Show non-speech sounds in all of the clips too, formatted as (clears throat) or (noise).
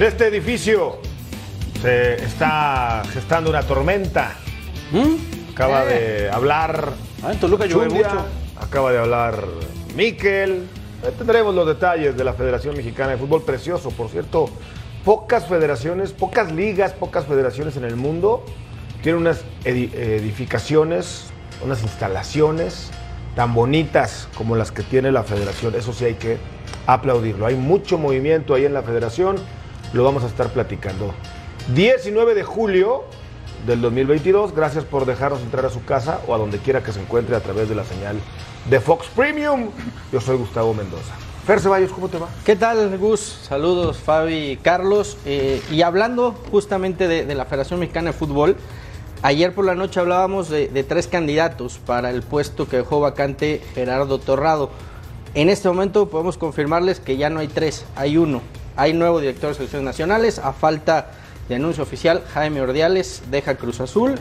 En este edificio se está gestando una tormenta. Acaba de hablar. Ah, en Toluca llueve mucho. Acaba de hablar Miquel. Eh, Tendremos los detalles de la Federación Mexicana de Fútbol. Precioso, por cierto. Pocas federaciones, pocas ligas, pocas federaciones en el mundo tienen unas edi- edificaciones, unas instalaciones tan bonitas como las que tiene la federación. Eso sí hay que aplaudirlo. Hay mucho movimiento ahí en la federación. Lo vamos a estar platicando. 19 de julio del 2022. Gracias por dejarnos entrar a su casa o a donde quiera que se encuentre a través de la señal de Fox Premium. Yo soy Gustavo Mendoza. Fer Ceballos, ¿cómo te va? ¿Qué tal, Gus? Saludos, Fabi Carlos. Eh, y hablando justamente de, la Federación Mexicana de Fútbol, ayer por la noche hablábamos de tres candidatos para el puesto que dejó vacante Gerardo Torrado. En este momento podemos confirmarles que ya no hay tres, hay uno. Hay nuevo director de selecciones nacionales, a falta de anuncio oficial, Jaime Ordiales deja Cruz Azul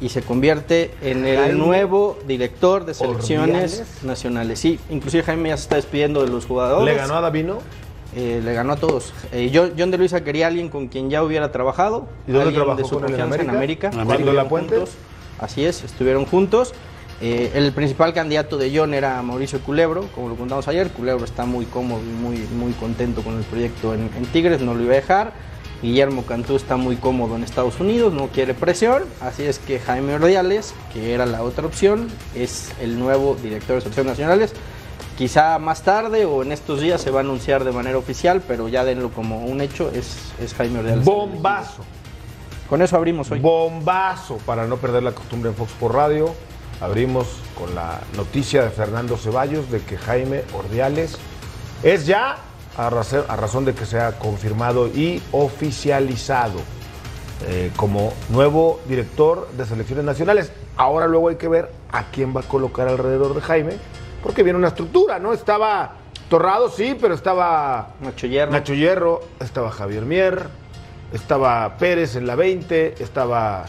y se convierte en el Jaime nuevo director de selecciones Ordiales. nacionales. Sí, inclusive Jaime ya se está despidiendo de los jugadores. ¿Le ganó a Davino? Eh, le ganó a todos. Eh, John, John de Luisa quería a alguien con quien ya hubiera trabajado. ¿Y dónde alguien trabajó de su con él, en confianza en América? ¿En América? ¿La juntos. Así es, estuvieron juntos. Eh, el principal candidato de John era Mauricio Culebro, como lo contamos ayer. Culebro está muy cómodo y muy, muy contento con el proyecto en, en Tigres, no lo iba a dejar. Guillermo Cantú está muy cómodo en Estados Unidos, no quiere presión. Así es que Jaime Ordiales, que era la otra opción, es el nuevo director de selecciones nacionales. Quizá más tarde o en estos días se va a anunciar de manera oficial, pero ya denlo como un hecho, es, es Jaime Ordiales. Bombazo. Con eso abrimos hoy. Bombazo para no perder la costumbre en Fox por Radio. Abrimos con la noticia de Fernando Ceballos de que Jaime Ordiales es ya, a razón, a razón de que sea confirmado y oficializado eh, como nuevo director de selecciones nacionales. Ahora luego hay que ver a quién va a colocar alrededor de Jaime, porque viene una estructura, ¿no? Estaba Torrado, sí, pero estaba Nacho Hierro. Nacho Hierro, estaba Javier Mier, estaba Pérez en la 20, estaba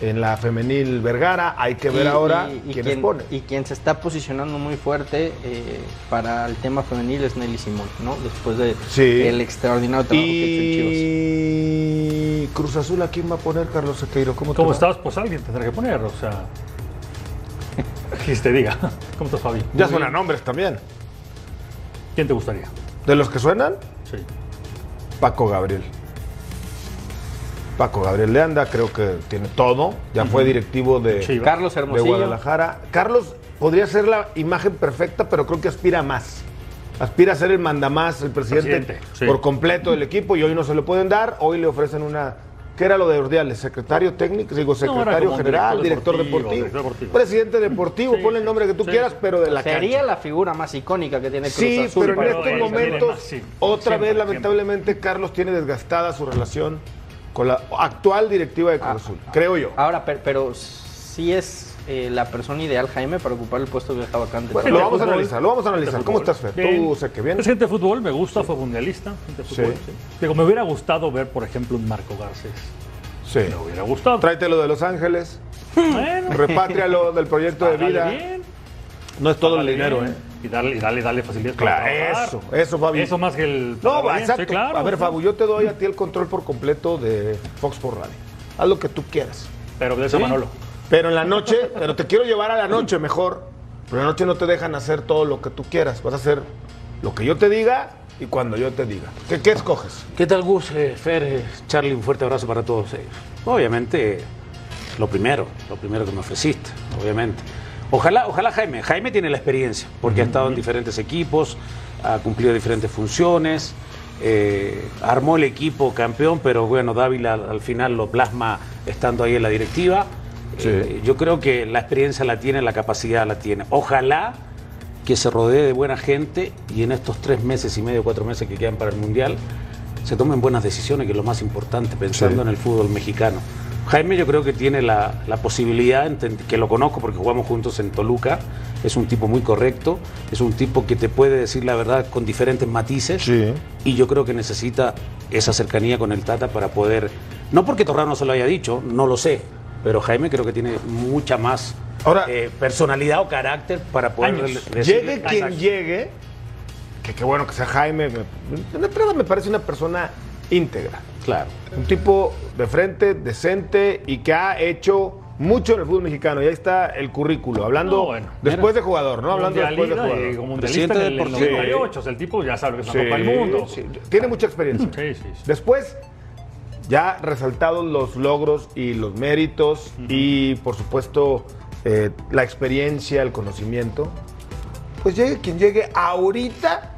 en la femenil Vergara. Hay que ver Y- ahora y- y quiénes quien, pone. y quien se está posicionando muy fuerte eh, para el tema femenil es Nelly Simón, ¿no? Después de Sí. el extraordinario trabajo que ha hecho en Chivas. Y Cruz Azul, ¿a quién va a poner Carlos Sequeiro? ¿Cómo, ¿Cómo estás? Pues alguien tendrá que poner, o sea. (laughs) Que te diga. (laughs) ¿Cómo estás, Fabi? Ya suenan nombres también. ¿Quién te gustaría? De los que suenan, Sí. Paco Gabriel. Paco Gabriel de Anda, creo que tiene todo. Ya fue directivo de. Carlos de Hermosillo. Guadalajara. Carlos podría ser la imagen perfecta, pero creo que aspira a más. Aspira a ser el mandamás, el presidente, Presidente, sí. por completo del equipo y hoy no se lo pueden dar. Hoy le ofrecen una. ¿Qué era lo de Ordiales? ¿Secretario técnico? Digo, secretario un general, director director deportivo, deportivo, director deportivo. presidente deportivo, Sí, ponle el nombre que tú sí. quieras, pero de la Sería cancha. la figura más icónica que tiene Cruz Sí, Azul. pero en estos momentos, otra Siempre, vez, siempre. lamentablemente, Carlos tiene desgastada su relación con la actual directiva de Cruz Ah, Azul, creo yo. Ahora, per- pero, sí es eh, la persona ideal, Jaime, para ocupar el puesto que deja vacante. Bueno, lo vamos a analizar, lo vamos a analizar. ¿Cómo estás, Fer? Bien. ¿Tú sé que bien? Es gente de fútbol, me gusta, fue mundialista. Gente de fútbol, Sí. sí. Digo, me hubiera gustado ver, por ejemplo, un Marco Garcés. Sí. Me hubiera gustado. Tráetelo de Los Ángeles, (laughs) Bueno, repátrialo del proyecto de vida. bien, No es todo el dinero, bien, ¿eh? Y dale, y dale, dale facilidad Claro, para eso, eso, Fabi. Eso más que el... No, bien. exacto. Sí, claro. a ver, sí. Fabu, yo te doy a ti el control por completo de Fox por Radio. Haz lo que tú quieras. Pero de eso ¿Sí? Manolo. Pero en la noche, pero te quiero llevar a la noche mejor. Pero en la noche no te dejan hacer todo lo que tú quieras. Vas a hacer lo que yo te diga y cuando yo te diga. ¿Qué, qué escoges? ¿Qué tal, Gus? Eh, Fer, eh, Charlie, un fuerte abrazo para todos ellos. Obviamente, lo primero, lo primero que me ofreciste, obviamente. Ojalá, ojalá Jaime. Jaime tiene la experiencia, porque ha estado en diferentes equipos, ha cumplido diferentes funciones, eh, armó el equipo campeón, pero bueno, Dávila al, al final lo plasma estando ahí en la directiva. Eh, yo creo que la experiencia la tiene, la capacidad la tiene. Ojalá que se rodee de buena gente y en estos tres meses y medio, cuatro meses que quedan para el Mundial, se tomen buenas decisiones, que es lo más importante, pensando Sí. en el fútbol mexicano. Jaime yo creo que tiene la, la posibilidad, que lo conozco porque jugamos juntos en Toluca, es un tipo muy correcto, es un tipo que te puede decir la verdad con diferentes matices Sí. y yo creo que necesita esa cercanía con el Tata para poder, no porque Torrano se lo haya dicho, no lo sé, pero Jaime creo que tiene mucha más Ahora- eh, personalidad o carácter para poder Llegue quien llegue, que qué bueno que sea Jaime. Me, me parece una persona íntegra. Claro. Un tipo de frente, decente y que ha hecho mucho en el fútbol mexicano. Y ahí está el currículo. Hablando No, bueno, después de jugador, ¿no? Hablando después de jugador. como mundialista en Presidente el, en el deportivo. 98. O sea, el tipo ya sabe que es una Sí, Copa del Mundo. sí. Tiene mucha experiencia. Sí, sí, sí. Después, ya resaltados los logros y los méritos y, por supuesto, eh, la experiencia, el conocimiento, pues llegue quien llegue ahorita,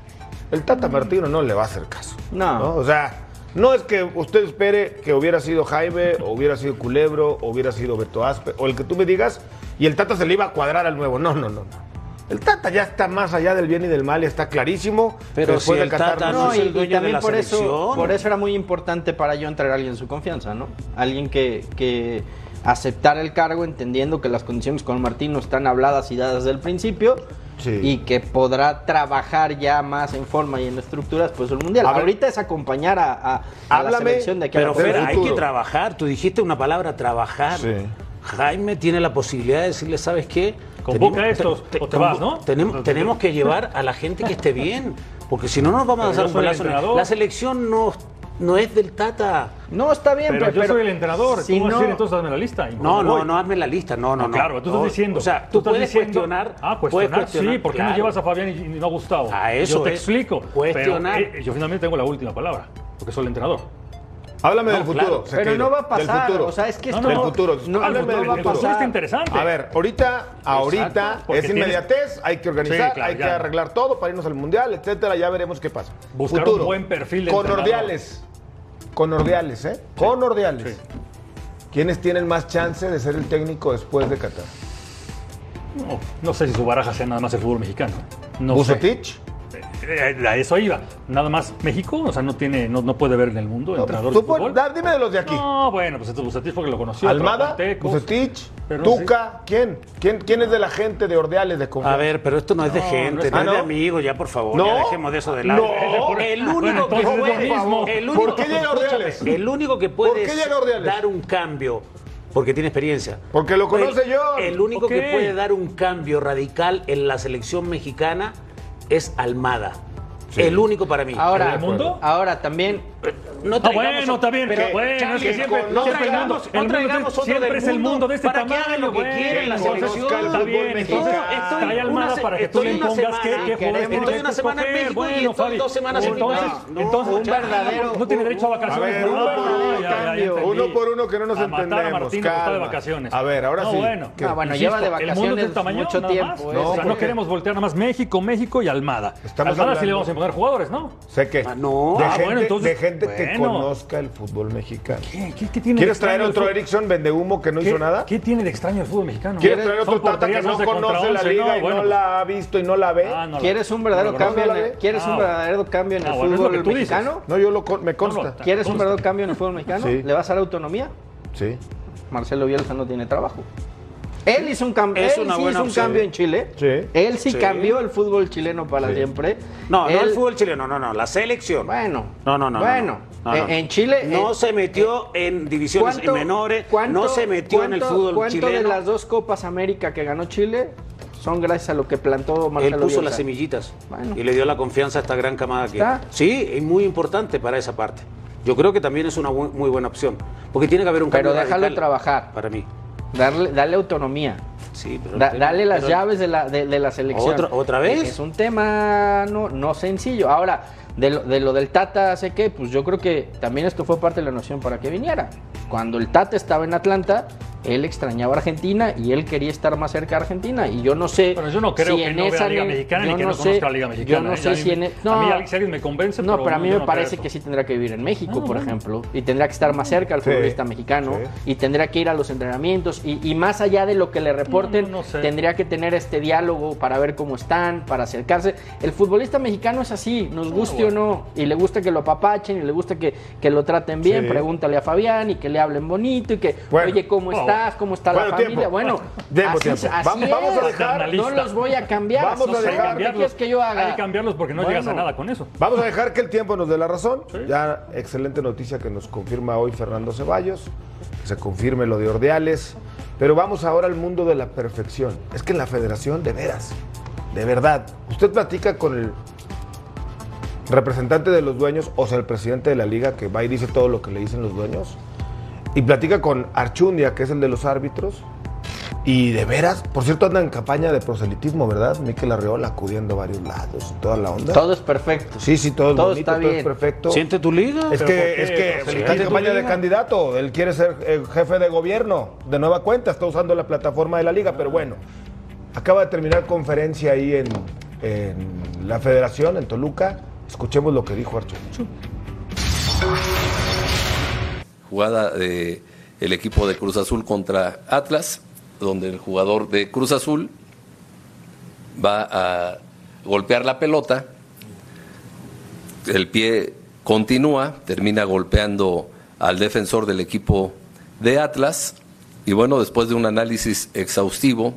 el Tata Martino no le va a hacer caso. No. O sea, no es que usted espere que hubiera sido Jaime, o hubiera sido Culebro, o hubiera sido Beto Aspe, o el que tú me digas, y el Tata se le iba a cuadrar al nuevo. No, no, no, no. El Tata ya está más allá del bien y del mal, y está clarísimo. Pero después si de el Qatar Tata no- no es el dueño de también la por eso, por eso era muy importante para yo entrar a alguien en su confianza, ¿no? Alguien que, que aceptara el cargo entendiendo que las condiciones con Martín no están habladas y dadas desde el principio Sí. y que podrá trabajar ya más en forma y en estructuras pues el mundial. A ver- Ahorita es acompañar a, a- a la selección de aquí a Pero Fer, fecha. hay que trabajar. Tú dijiste una palabra, trabajar. Sí. Jaime tiene la posibilidad de decirle, ¿sabes qué? Convoca a estos, o te vas, ¿no? Tenemos, tenemos que llevar a la gente que esté bien, porque si no nos vamos a Pero dar un entrenador. La selección no, no es del Tata. No, está bien, Pero pero, yo soy el entrenador. si ¿Cómo vas a no- decir entonces dame la lista? No, no, voy. no hazme la lista. No, no, No, no. claro, tú estás No, diciendo. O sea, tú puedes diciendo- cuestionar. Ah, puedes cuestionar. cuestionar, Sí, ¿por qué no llevas a Fabián y, y no a Gustavo? A eso Yo te es. explico. Cuestionar. Pero, eh, yo finalmente tengo la última palabra, porque soy el entrenador. Háblame No, del futuro. claro. pero no va a del pasar, futuro. o sea, es que No, esto del no, futuro. no, Háblame no del va a futuro. pasar. Está interesante. A ver, ahorita, ahorita es tienes- inmediatez, hay que organizar, Sí, claro, hay que arreglar todo para irnos al mundial, etcétera, ya veremos qué pasa. Buscar un buen perfil de Con entrenador. Ordiales. Con Ordiales, ¿eh? Con Ordiales. Sí. ¿Quiénes tienen más chance de ser el técnico después de Qatar? No, no sé si su baraja sea nada más el fútbol mexicano. No sé. ¿Bucetich? Eh, A eso iba. Nada más México, o sea, no tiene, no, no puede ver en el mundo No, entrenadores tú de pon- fútbol. da- dime de los de aquí. No, bueno, pues entonces Bucetich porque lo conoció. Almada. Bucetich, Pero Tuca, ¿quién? ¿quién? ¿Quién es de la gente de Ordiales de confianza? A ver, pero esto no es de No, gente, no es- no, Ah, es de amigos, ya por favor, No. ya dejemos de eso de lado. No. (laughs) El único que puede, ¿Por único, qué llega escúchame, el único que puede dar un cambio, porque tiene experiencia. Porque lo conoce el, John. El único que puede dar un cambio radical en la selección mexicana es Almada. El único para mí. Ahora, ¿El mundo? ahora también No Ah, traigamos bueno, está bien. pero, bueno, Charlie, es que siempre, no siempre el traigamos, mundo, no el mundo traigamos es- otro siempre del es el mundo de este para tamaño. que hagan lo que bueno, quieran la entonces, selección. está bien, entonces, una Almada para que tú le impongas qué, jugadores estoy que una semana en. México y estoy Fabi, dos semanas en entonces. No, un verdadero- no tiene derecho a vacaciones. uno No, por uno, que no nos A matar a entendemos. Está de vacaciones. A ver, ahora No, sí. bueno. ¿Qué? Ah, lleva de el mundo es de vacaciones tamaño, mucho nada tiempo, más. ¿eh? No, no queremos voltear nada más México, México y Almada. Almada sí le vamos a imponer jugadores, ¿no? Sé que. Ah, no. De gente, que. Conozca el fútbol mexicano. ¿Qué, qué- qué tiene ¿Quieres de traer otro? Erickson vendehumo que no ¿Qué, hizo nada? ¿Qué tiene de extraño el fútbol mexicano? ¿Quieres traer otro tata que no 11 contra conoce la 11, liga no, y bueno. no la ha visto y no la ve? Ah, no ¿Quieres un verdadero no cambio en ¿quieres un verdadero cambio en el fútbol mexicano? No, yo lo me consta. ¿Quieres un verdadero cambio en el fútbol mexicano? ¿Le vas a dar autonomía? Sí. Marcelo Bielsa no tiene trabajo. Él hizo un, cambio Es él una sí buena hizo un cambio en Chile. Sí. Él sí, Sí. cambió el fútbol chileno para Sí. siempre. No, no Él- el fútbol chileno, no, no, la selección. Bueno. No, no, no. no, Bueno. no, no, no. En- en Chile, No eh, se metió en divisiones ¿Cuánto- menores. cuánto- no se metió en el fútbol ¿Cuánto chileno. de las dos Copas América que ganó Chile son gracias a lo que plantó Él Marcelo puso Bielsa? las semillitas Bueno. y le dio la confianza a esta gran camada que ¿Está? sí es muy importante para esa parte. Yo creo que también es una muy buena opción porque tiene que haber un Pero cambio déjalo radical trabajar. para mí. Darle, darle autonomía. Sí, pero Da- dale las pero- llaves de la, de, de la selección. ¿Otra- otra vez? Es un tema no, no sencillo. Ahora, de lo, de lo del Tata, sé que, pues yo creo que también esto fue parte de la noción para que viniera. Cuando el Tata estaba en Atlanta, él extrañaba a Argentina y él quería estar más cerca de Argentina. Y yo no sé. Bueno, yo no creo si que en no vea Liga Mexicana ni que no no sé- conozca la Liga Mexicana. Yo no sé A mí- si en. a No, mí, si alguien me convence, no, pero a mí me no parece que sí tendrá que vivir en México, Ah, por bueno. ejemplo, y tendrá que estar más cerca al Sí, futbolista mexicano, sí. y tendrá que ir a los entrenamientos, y, y más allá de lo que le reporten, No, no, no sé. tendría que tener este diálogo para ver cómo están, para acercarse. El futbolista mexicano es así, nos guste bueno. o no, y le gusta que lo apapachen, y le gusta que, que lo traten bien, Sí. pregúntale a Fabián, y que le hablen bonito, y que, Bueno. oye, ¿cómo Bueno. Estás? ¿Cómo está Bueno, la familia? tiempo. Bueno, Tiempo, así, tiempo. así Vamos- vamos a dejar- no los voy a cambiar. Vamos a dejar- ¿Qué quieres que yo haga? Hay que cambiarlos porque no Bueno. llegas a nada con eso. Vamos a dejar que el tiempo nos dé la razón. Ya excelente noticia que nos confirma hoy Fernando Ceballos, que se confirme lo de Ordeales. Pero vamos ahora al mundo de la perfección. Es que en la federación, de veras, de verdad, usted platica con el representante de los dueños, o sea, el presidente de la liga, que va y dice todo lo que le dicen los dueños, y platica con Archundia, que es el de los árbitros, y de veras, por cierto, anda en campaña de proselitismo, ¿verdad? Miquel Arreola acudiendo a varios lados y toda la onda. Todo es perfecto. Sí, sí, todo es Todo bonito, está todo es bien. perfecto. ¿Siente tu liga? Es ¿Pero que, es que está en campaña de candidato. Él quiere ser eh, jefe de gobierno. De nueva cuenta, está usando la plataforma de la liga, pero bueno. Acaba de terminar conferencia ahí en, en la federación, en Toluca. Escuchemos lo que dijo Archundia. Jugada de el equipo de Cruz Azul contra Atlas, donde el jugador de Cruz Azul va a golpear la pelota, el pie continúa, termina golpeando al defensor del equipo de Atlas. Y bueno, después de un análisis exhaustivo,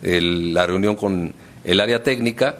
la reunión con el área técnica,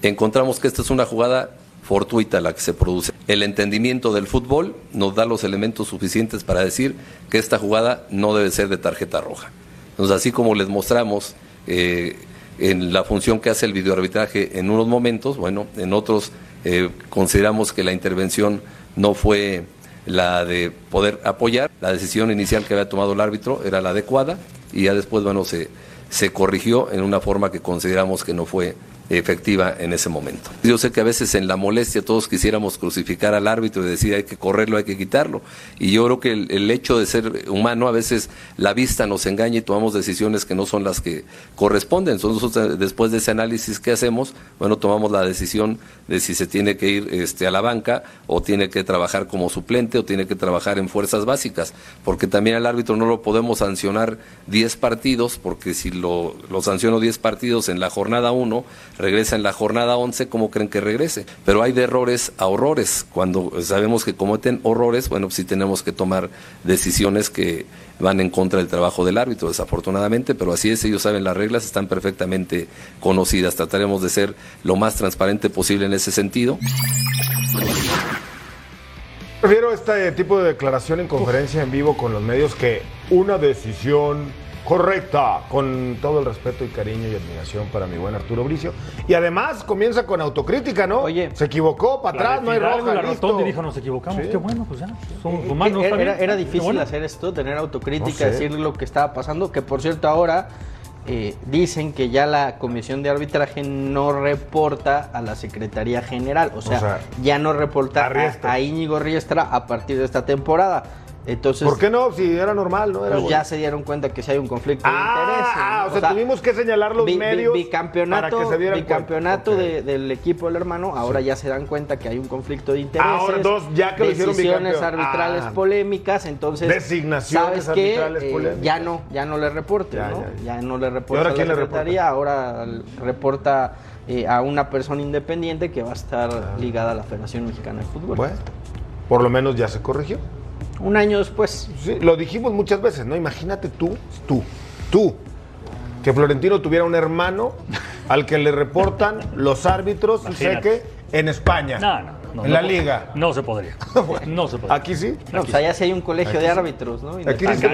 encontramos que esta es una jugada fortuita la que se produce. El entendimiento del fútbol nos da los elementos suficientes para decir que esta jugada no debe ser de tarjeta roja. Entonces, así como les mostramos eh, en la función que hace el videoarbitraje en unos momentos, bueno, en otros eh, consideramos que la intervención no fue la de poder apoyar. La decisión inicial que había tomado el árbitro era la adecuada y ya después, bueno, se, se corrigió en una forma que consideramos que no fue efectiva en ese momento. Yo sé que a veces en la molestia todos quisiéramos crucificar al árbitro y decir hay que correrlo, hay que quitarlo. Y yo creo que el, hecho de ser humano, a veces la vista nos engaña y tomamos decisiones que no son las que corresponden. Entonces, nosotros, después de ese análisis que hacemos, bueno, tomamos la decisión de si se tiene que ir este, a la banca o tiene que trabajar como suplente o tiene que trabajar en fuerzas básicas. Porque también al árbitro no lo podemos sancionar 10 partidos, porque si lo, lo sanciono 10 partidos en la jornada 1, regresa en la jornada 11, ¿cómo creen que regrese? Pero hay de errores a horrores. Cuando sabemos que cometen horrores, bueno, sí tenemos que tomar decisiones que van en contra del trabajo del árbitro, desafortunadamente, pero así es, ellos saben las reglas, están perfectamente conocidas. Trataremos de ser lo más transparente posible en ese sentido. Prefiero este tipo de declaración en conferencia en vivo con los medios que una decisión correcta, con todo el respeto y cariño y admiración para mi buen Arturo Bricio. Y además comienza con autocrítica, ¿no? Oye. se equivocó, para atrás, no hay roja, la listo. rotonda y dijo, nos equivocamos. Sí. Qué bueno, pues ya. Somos Eh, humanos. era, bien. era- era Qué difícil bueno. hacer esto, tener autocrítica, No sé. decir lo que estaba pasando, que por cierto ahora eh, dicen que ya la comisión de arbitraje no reporta a la Secretaría General, o sea, sea, ya no reporta a Íñigo Riestra a partir de esta temporada. Entonces, ¿Por qué no? Si era normal, ¿no? Era pues bueno. ya se dieron cuenta que si hay un conflicto de Ah, intereses. ah, ¿no? o sea, tuvimos que señalar los bi- bi- medios bicampeonato, para que se dieran bicampeonato de- del equipo del hermano, ahora ya se dan cuenta que hay un conflicto de intereses. Ahora, entonces, ya que lo hicieron decisiones bicampeón. arbitrales Ah. polémicas, entonces Designaciones ¿sabes qué? arbitrales Eh, polémicas. ya no, ya no le reporte, Ya, ¿no? ya, Ya, no le reporta ¿Y ahora a quién la le reporta? ahora reporta eh, a una persona independiente que va a estar ligada a la Federación Mexicana de Fútbol. Ah. Bueno, por lo menos ya se corrigió. Un año después, Sí, lo dijimos muchas veces, ¿no? Imagínate tú, tú, tú, que Florentino tuviera un hermano al que le reportan los árbitros, y sé que en España, No, no, no, en no la liga. No se podría. (laughs) No se podría. Aquí sí. no, pues allá sí hay un colegio de árbitros, ¿no? Aquí sí.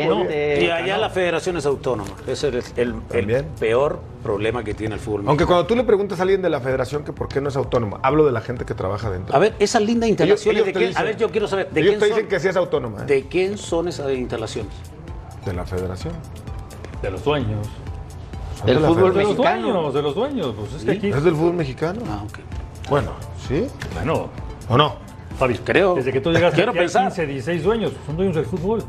Y allá la federación es autónoma. Ese es el, el- el También. peor problema que tiene el fútbol. Aunque cuando tú le preguntas a alguien de la federación que por qué no es autónoma, hablo de la gente que trabaja dentro. A ver, esas lindas instalaciones, ellos ¿de dicen- a ver, yo quiero saber, ¿de Ellos quién te dicen son? que sí es autónoma. ¿eh? ¿De quién son esas instalaciones? De la federación. De los dueños. Del de fútbol De federación. los Mexicano. dueños, de los dueños. Pues es que aquí. ¿Es del fútbol mexicano? Ah, ok. Bueno, ¿sí? Bueno, ¿O no? Fabi, Creo. Desde que tú llegaste (laughs) Quiero pensar. 15, 16 dueños. Son dueños del fútbol.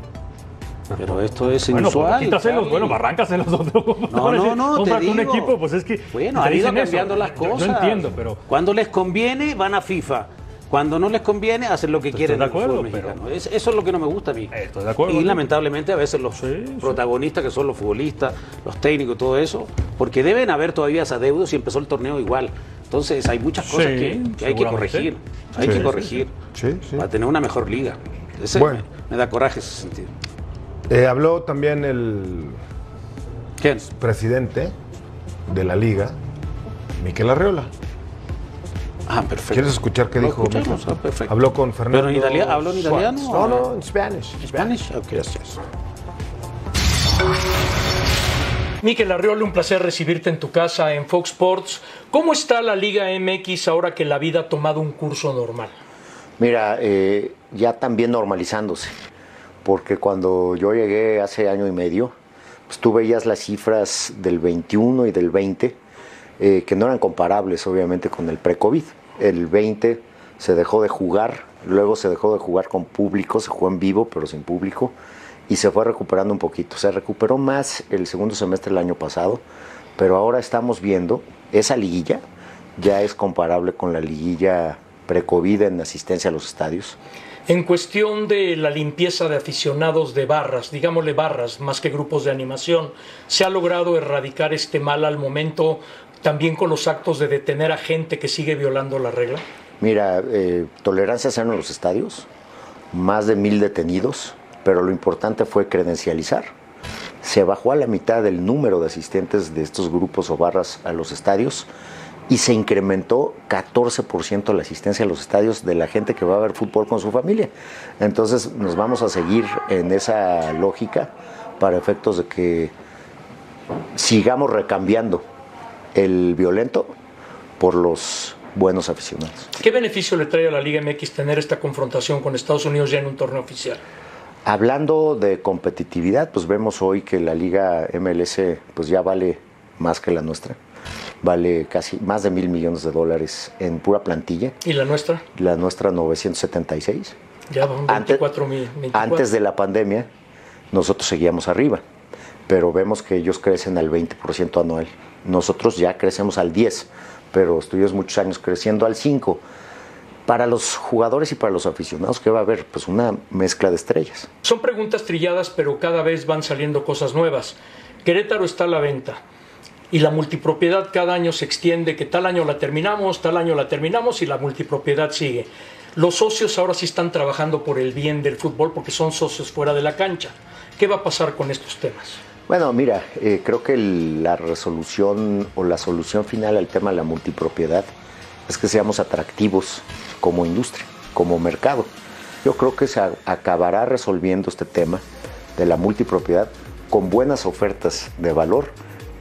Pero esto es Bueno, pues inusual. quítaselos, bueno, arráncaselos. No, no, no, te un equipo, pues es que. Bueno, han ido eso. cambiando las cosas. Yo, entiendo, pero. Cuando les conviene, van a FIFA. Cuando no les conviene, hacen lo que Estoy quieren de acuerdo, pero-. Es- eso es lo que no me gusta a mí. Estoy de acuerdo, Y ¿no? lamentablemente a veces los Sí, sí. protagonistas, que son los futbolistas, los técnicos, todo eso, porque deben haber todavía esa deuda si empezó el torneo igual. Entonces hay muchas cosas Sí, que, que hay que corregir. Hay Sí, que corregir sí. Sí, sí. para tener una mejor liga. Ese Bueno. me, me da coraje ese sentido. Eh, habló también el ¿Quién? presidente de la liga, Miquel Arreola. Ah, perfecto. ¿Quieres escuchar qué dijo? ah, perfecto. Habló con Fernando. ¿Pero en italiano? ¿Habló en italiano? No, no, en Spanish. Spanish? Ok. Yes, yes. Miquel Arriola, un placer recibirte en tu casa en Fox Sports. ¿Cómo está la Liga MX ahora que la vida ha tomado un curso normal? Mira, eh, ya también normalizándose, porque cuando yo llegué hace año y medio, pues tú veías las cifras del 21 y del 20, eh, que no eran comparables obviamente con el pre-COVID. El 20 se dejó de jugar, luego se dejó de jugar con público, se jugó en vivo pero sin público, y se fue recuperando un poquito. Se recuperó más el segundo semestre del año pasado, pero ahora estamos viendo esa liguilla ya es comparable con la liguilla pre-COVID en asistencia a los estadios. En cuestión de la limpieza de aficionados de barras, digámosle barras más que grupos de animación, ¿se ha logrado erradicar este mal al momento también con los actos de detener a gente que sigue violando la regla? Mira, eh, tolerancia cero en los estadios, más de mil detenidos, pero lo importante fue credencializar. Se bajó a la mitad el número de asistentes de estos grupos o barras a los estadios y se incrementó 14% la asistencia a los estadios de la gente que va a ver fútbol con su familia. Entonces nos vamos a seguir en esa lógica para efectos de que sigamos recambiando el violento por los buenos aficionados. ¿Qué beneficio le trae a la Liga MX tener esta confrontación con Estados Unidos ya en un torneo oficial? Hablando de competitividad, pues vemos hoy que la Liga MLS pues ya vale más que la nuestra. Vale casi más de mil millones de dólares en pura plantilla. ¿Y la nuestra? La nuestra 976. Ya van 24 mil. Antes de la pandemia, nosotros seguíamos arriba, pero vemos que ellos crecen al 20% anual. Nosotros ya crecemos al 10%, pero estuvimos muchos años creciendo al 5%. Para los jugadores y para los aficionados, ¿qué va a haber? Pues una mezcla de estrellas. Son preguntas trilladas, pero cada vez van saliendo cosas nuevas. Querétaro está a la venta y la multipropiedad cada año se extiende, que tal año la terminamos, tal año la terminamos y la multipropiedad sigue. Los socios ahora sí están trabajando por el bien del fútbol porque son socios fuera de la cancha. ¿Qué va a pasar con estos temas? Bueno, mira, eh, creo que el- la resolución o la solución final al tema de la multipropiedad es que seamos atractivos como industria, como mercado. Yo creo que se acabará resolviendo este tema de la multipropiedad con buenas ofertas de valor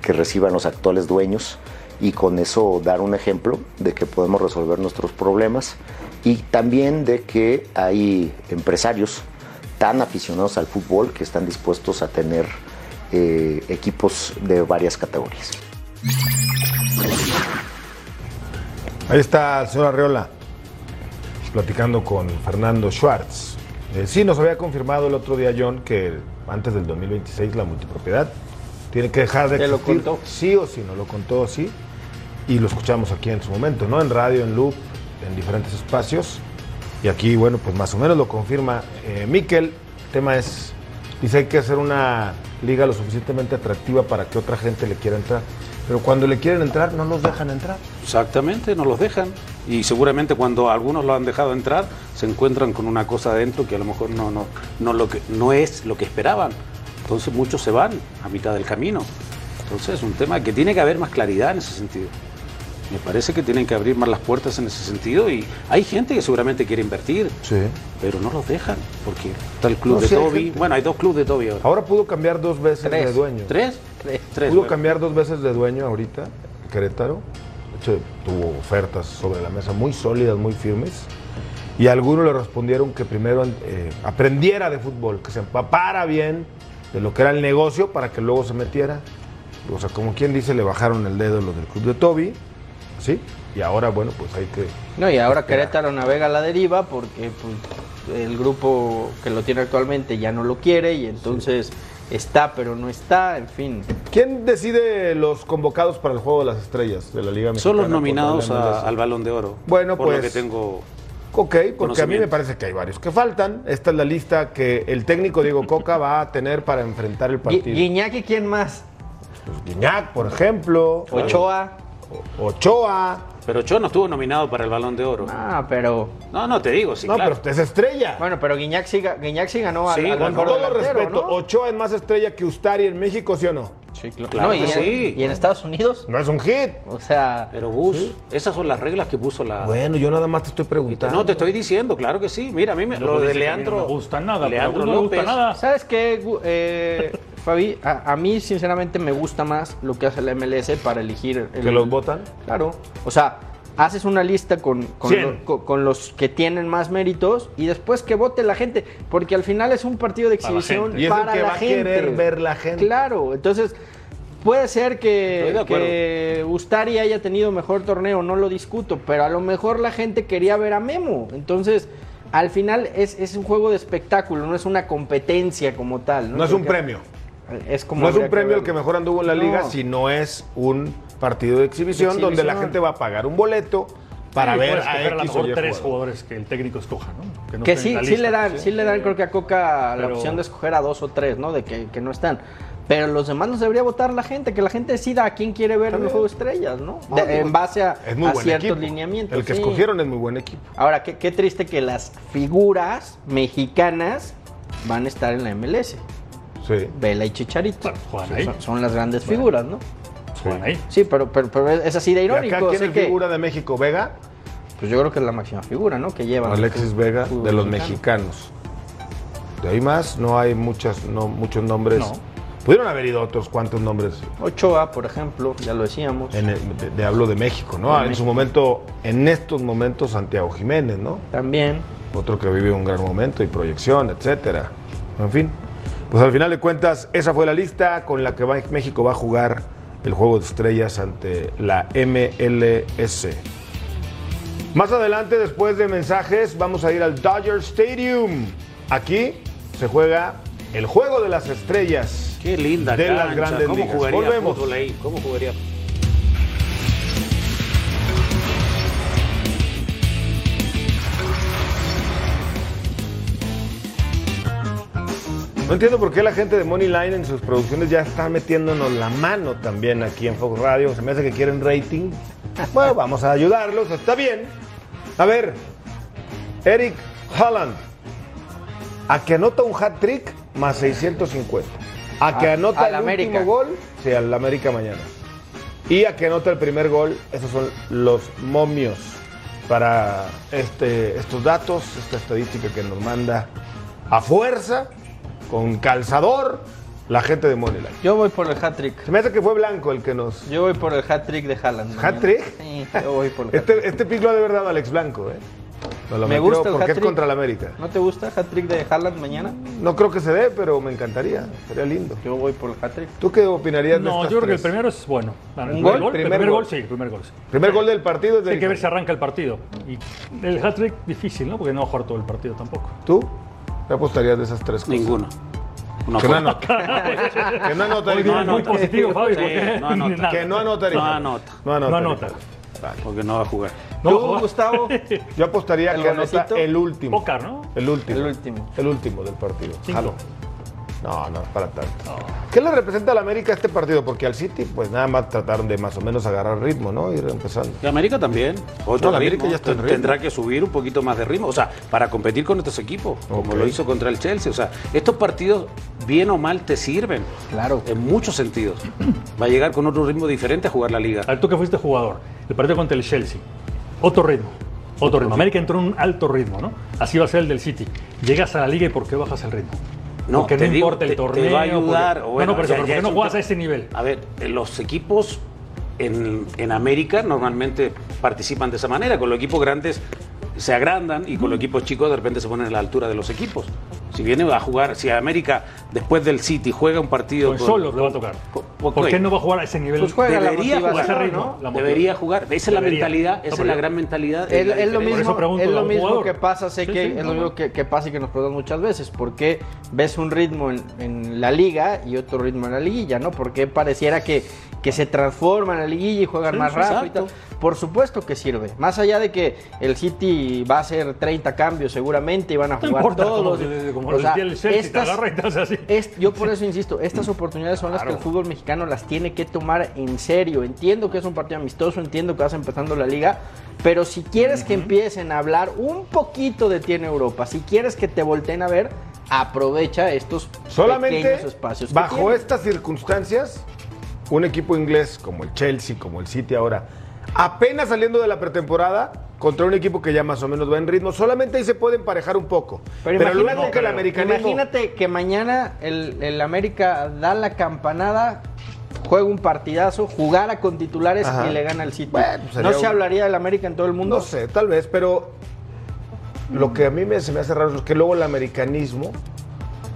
que reciban los actuales dueños y con eso dar un ejemplo de que podemos resolver nuestros problemas y también de que hay empresarios tan aficionados al fútbol que están dispuestos a tener eh, equipos de varias categorías. Ahí está el señor Arreola platicando con Fernando Schwartz. Eh, sí, nos había confirmado el otro día John que antes del 2026 la multipropiedad tiene que dejar de ¿Te lo existir. contó? Sí o sí, nos lo contó sí. Y lo escuchamos aquí en su momento, ¿no? En radio, en loop, en diferentes espacios. Y aquí, bueno, pues más o menos lo confirma eh, Miquel. El tema es, dice, hay que hacer una liga lo suficientemente atractiva para que otra gente le quiera entrar. Pero cuando le quieren entrar, no los dejan entrar. Exactamente, no los dejan. Y seguramente cuando algunos lo han dejado entrar, se encuentran con una cosa adentro que a lo mejor no, no, no, lo que, no es lo que esperaban. Entonces muchos se van a mitad del camino. Entonces es un tema que tiene que haber más claridad en ese sentido. Me parece que tienen que abrir más las puertas en ese sentido y hay gente que seguramente quiere invertir, Sí. pero no los dejan porque está el club No, de sí Toby. Bueno, hay dos clubes de Toby ahora. Ahora pudo cambiar dos veces Tres. de dueño. ¿Tres? Tres. Tres. Pudo cambiar dos veces de dueño ahorita, Querétaro. De hecho, tuvo ofertas sobre la mesa muy sólidas, muy firmes. Y algunos le respondieron que primero eh, aprendiera de fútbol, que se empapara bien de lo que era el negocio para que luego se metiera. O sea, como quien dice, le bajaron el dedo los del club de Toby. ¿Sí? Y ahora, bueno, pues hay que. No, y ahora Querétaro navega a la deriva porque pues, el grupo que lo tiene actualmente ya no lo quiere y entonces está pero no está, en fin. ¿Quién decide los convocados para el juego de las estrellas de la Liga Mexicana? Son los nominados a- al Balón de Oro. Bueno, por lo pues- que tengo. Ok, porque a mí me parece que hay varios que faltan. Esta es la lista que el técnico Diego Coca va a tener para enfrentar el partido. Guiñac y quién más? Pues Guiñac, por ejemplo. Ochoa. Ochoa. Pero Ochoa no estuvo nominado para el Balón de Oro. Ah, pero No, no, te digo, sí, no, claro. pero es estrella. bueno, pero Guiñac sí, Guiñac sí ganó al, Sí, al con todo respeto, ¿no? Ochoa es más estrella que Ustari en México, ¿sí o no? Sí, claro. Claro No, y, que en, sí. y en Estados Unidos, No es un hit. o sea, Pero Gus, esas son las reglas que puso la. Bueno, yo nada más te estoy preguntando. No, te estoy diciendo, claro que sí. Mira, a mí me, lo de Leandro. No me gusta nada, Leandro no me gusta López. nada. ¿sabes qué, eh, (laughs) Fabi? A, a mí, sinceramente, me gusta más lo que hace la MLS para elegir. el- ¿Que los votan? Claro. O sea, haces una lista con, con, Cien. lo- con- con los que tienen más méritos y después que vote la gente. Porque al final es un partido de Para la exhibición gente. Y es para el que la va a gente. querer ver la gente. Claro, entonces. Puede ser que, que Ustari haya tenido mejor torneo, no lo discuto, pero a lo mejor la gente quería ver a Memo. Entonces, al final es, es un juego de espectáculo, no es una competencia como tal. No, No es un premio. Es como No es un premio el que mejor anduvo en la liga, No. sino es un partido de exhibición, De donde la gente va a pagar un boleto para Sí, ver a lo o mejor Y tres jugador. jugadores que el técnico escoja, ¿no? no Que estén sí, sí le dan, sí le dan creo que a Coca la opción de escoger a dos o tres, ¿no? De que, que no están. Pero los demás los debería votar la gente, que la gente decida a quién quiere ver en el También. juego de estrellas, ¿no? No, De- digo, en base a, Es muy a buen ciertos equipo. lineamientos. El que sí. escogieron es muy buen equipo. Ahora, qué, qué triste que las figuras mexicanas van a estar en la MLS. Sí. Vela y Chicharito. Bueno, juegan ahí. son, son las grandes figuras, ¿no? Juegan ahí. Sí, pero, pero, pero es es así de ¿Y irónico. acá quién es que- figura de México? ¿Vega? Pues yo creo que es la máxima figura, ¿no? Que llevan. Alexis Vega, de los mexicano. mexicanos. De ahí más, no hay muchas, no, muchos nombres. No. Pudieron haber ido otros cuantos nombres. Ochoa, por ejemplo, ya lo decíamos. En el- de, de hablo de México, ¿no? De en su momento, en estos momentos, Santiago Jiménez, ¿no? También. otro que vive un gran momento y proyección, etcétera. En fin, pues al final de cuentas, esa fue la lista con la que México va a jugar el juego de estrellas ante la MLS. Más adelante, después de mensajes, vamos a ir al Dodger Stadium. Aquí se juega el juego de las estrellas. Qué linda De las grandes ¿Cómo ligas. jugaría Volvemos. fútbol ahí? ¿Cómo jugaría? No entiendo por qué la gente de Money Line en sus producciones ya está metiéndonos la mano también aquí en Fox Radio. Se me hace que quieren rating. Bueno, vamos a ayudarlos, está bien. A ver, Eric Holland, a que anota un hat trick más 650. A que A- anota el América. último gol, sí, al América mañana. Y a que anota el primer gol, esos son los momios para este, estos datos, esta estadística que nos manda a fuerza, con calzador, la gente de Moneyline. Yo voy por el hat-trick. Se me hace que fue Blanco el que nos... Yo voy por el hat-trick de Haaland. mañana. ¿Hat-trick? Sí, yo voy por el hat-trick. Este, este pick lo ha de verdad Alex Blanco, ¿eh? Nos lo Me metió gusta el porque es hat-trick. contra el América. ¿No te gusta el hat-trick de Haaland mañana? No creo que se dé, pero me encantaría. Sería lindo. Yo voy por el hat-trick. ¿Tú qué opinarías de No, estas yo creo que el tres? primero es bueno. El ¿Un primer gol? El Primer primer gol. gol, sí, el primer gol. sí. Primer gol del partido es de Hay que ver si arranca el partido. Y el hat-trick difícil, ¿no? Porque no va a jugar todo el partido tampoco. ¿Tú? ¿Qué apostarías de esas tres cosas? Ninguno. No, Que no anota. (laughs) que no anota. Muy Nico. bien, muy positivo, Fabi. Sí, no anota. (laughs) Que no anotaría. No anota. No anota. No anota. Vale. porque no va a jugar. No, ¿Tú. Gustavo? (laughs) Yo apostaría ¿El que anota el último. ¿no? El último. El último. El último del partido. Cinco. Jalo. No, no, para tanto. ¿Qué le representa al América este partido? Porque al City, pues nada más trataron de más o menos agarrar ritmo, ¿no? Ir empezando. Y América también. Otro No, la América ritmo. ya está en ritmo. Tendrá que subir un poquito más de ritmo. O sea, para competir con estos equipos, como lo hizo contra el Chelsea. O sea, estos partidos, bien o mal, te sirven. Claro. En muchos sentidos. Va a llegar con otro ritmo diferente a jugar la liga. A ver, tú que fuiste jugador, el partido contra el Chelsea, otro ritmo, otro ritmo. América entró en un alto ritmo, ¿no? Así va a ser el del City. Llegas a la liga y ¿por qué bajas el ritmo? No, porque te no digo, importa el te- te torneo. va a ayudar, porque- bueno, no, no, pero, ¿por qué no juegas te- a ese nivel? A ver, los equipos en, en América normalmente participan de esa manera. Con los equipos grandes se agrandan y con los equipos chicos de repente se ponen a la altura de los equipos. Si viene a jugar, si América después del City juega un partido Con Solos le va a tocar. con- con- ¿Por qué no va a jugar a ese nivel? Pues juega la Debería motivación, jugar, ritmo, ¿no? la. Debería jugar. Esa es la Debería. mentalidad, No, esa es la gran mentalidad. Es, la es lo mismo, pregunto es lo mismo que pasa, sé Sí, que sí, es lo mismo que, que pasa y que nos preguntan muchas veces. ¿Por qué ves un ritmo en, en la liga y otro ritmo en la liguilla? ¿no? Porque pareciera que, que se transforman en la liguilla y juegan Sí, más rápido y tal. Por supuesto que sirve. Más allá de que el City va a hacer 30 cambios seguramente y van a No jugar importa, todos. Como O lo sea, decía el Chelsea, te estas- agarra y te hace así. es- yo por eso insisto, estas oportunidades son las que el fútbol mexicano las tiene que tomar en serio. Entiendo que es un partido amistoso, entiendo que vas empezando la liga, pero si quieres que empiecen a hablar un poquito de ti en Europa, si quieres que te volteen a ver, aprovecha estos Solamente pequeños espacios. bajo estas circunstancias un equipo inglés como el Chelsea, como el City ahora, apenas saliendo de la pretemporada contra un equipo que ya más o menos va en ritmo, solamente ahí se puede emparejar un poco. Pero, Pero, imagínate, luego que el americanismo... imagínate que mañana el, el América da la campanada, juega un partidazo, jugara con titulares Ajá. y le gana el City. Bueno, pues ¿No se hablaría del América en todo el mundo? No sé, tal vez, pero lo que a mí me, se me hace raro es que luego el americanismo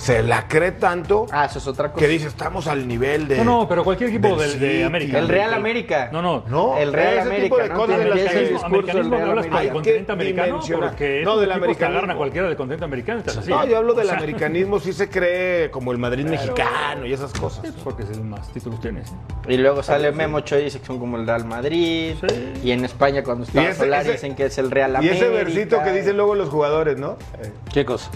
se la cree tanto Ah, eso es otra cosa. que dice estamos al nivel de... No, no, pero cualquier equipo del del- de. América. El Real América. No, no. No, El Real ese América, tipo de ¿no? cosas en las que- discurso americanismo del Real hablas para el continente americano porque No, del americanismo. agarran a cualquiera del continente americano. Así. No, yo hablo del O sea, americanismo, sí se cree como el Madrid mexicano y esas cosas. Porque es el más títulos tienes. Y luego sale Memo Ochoa y dice que son como el Real Madrid. Sí. Y en España cuando está Y ese- dicen que es el Real Y América. ese versito que dicen luego los jugadores, ¿no? ¿Qué cosa?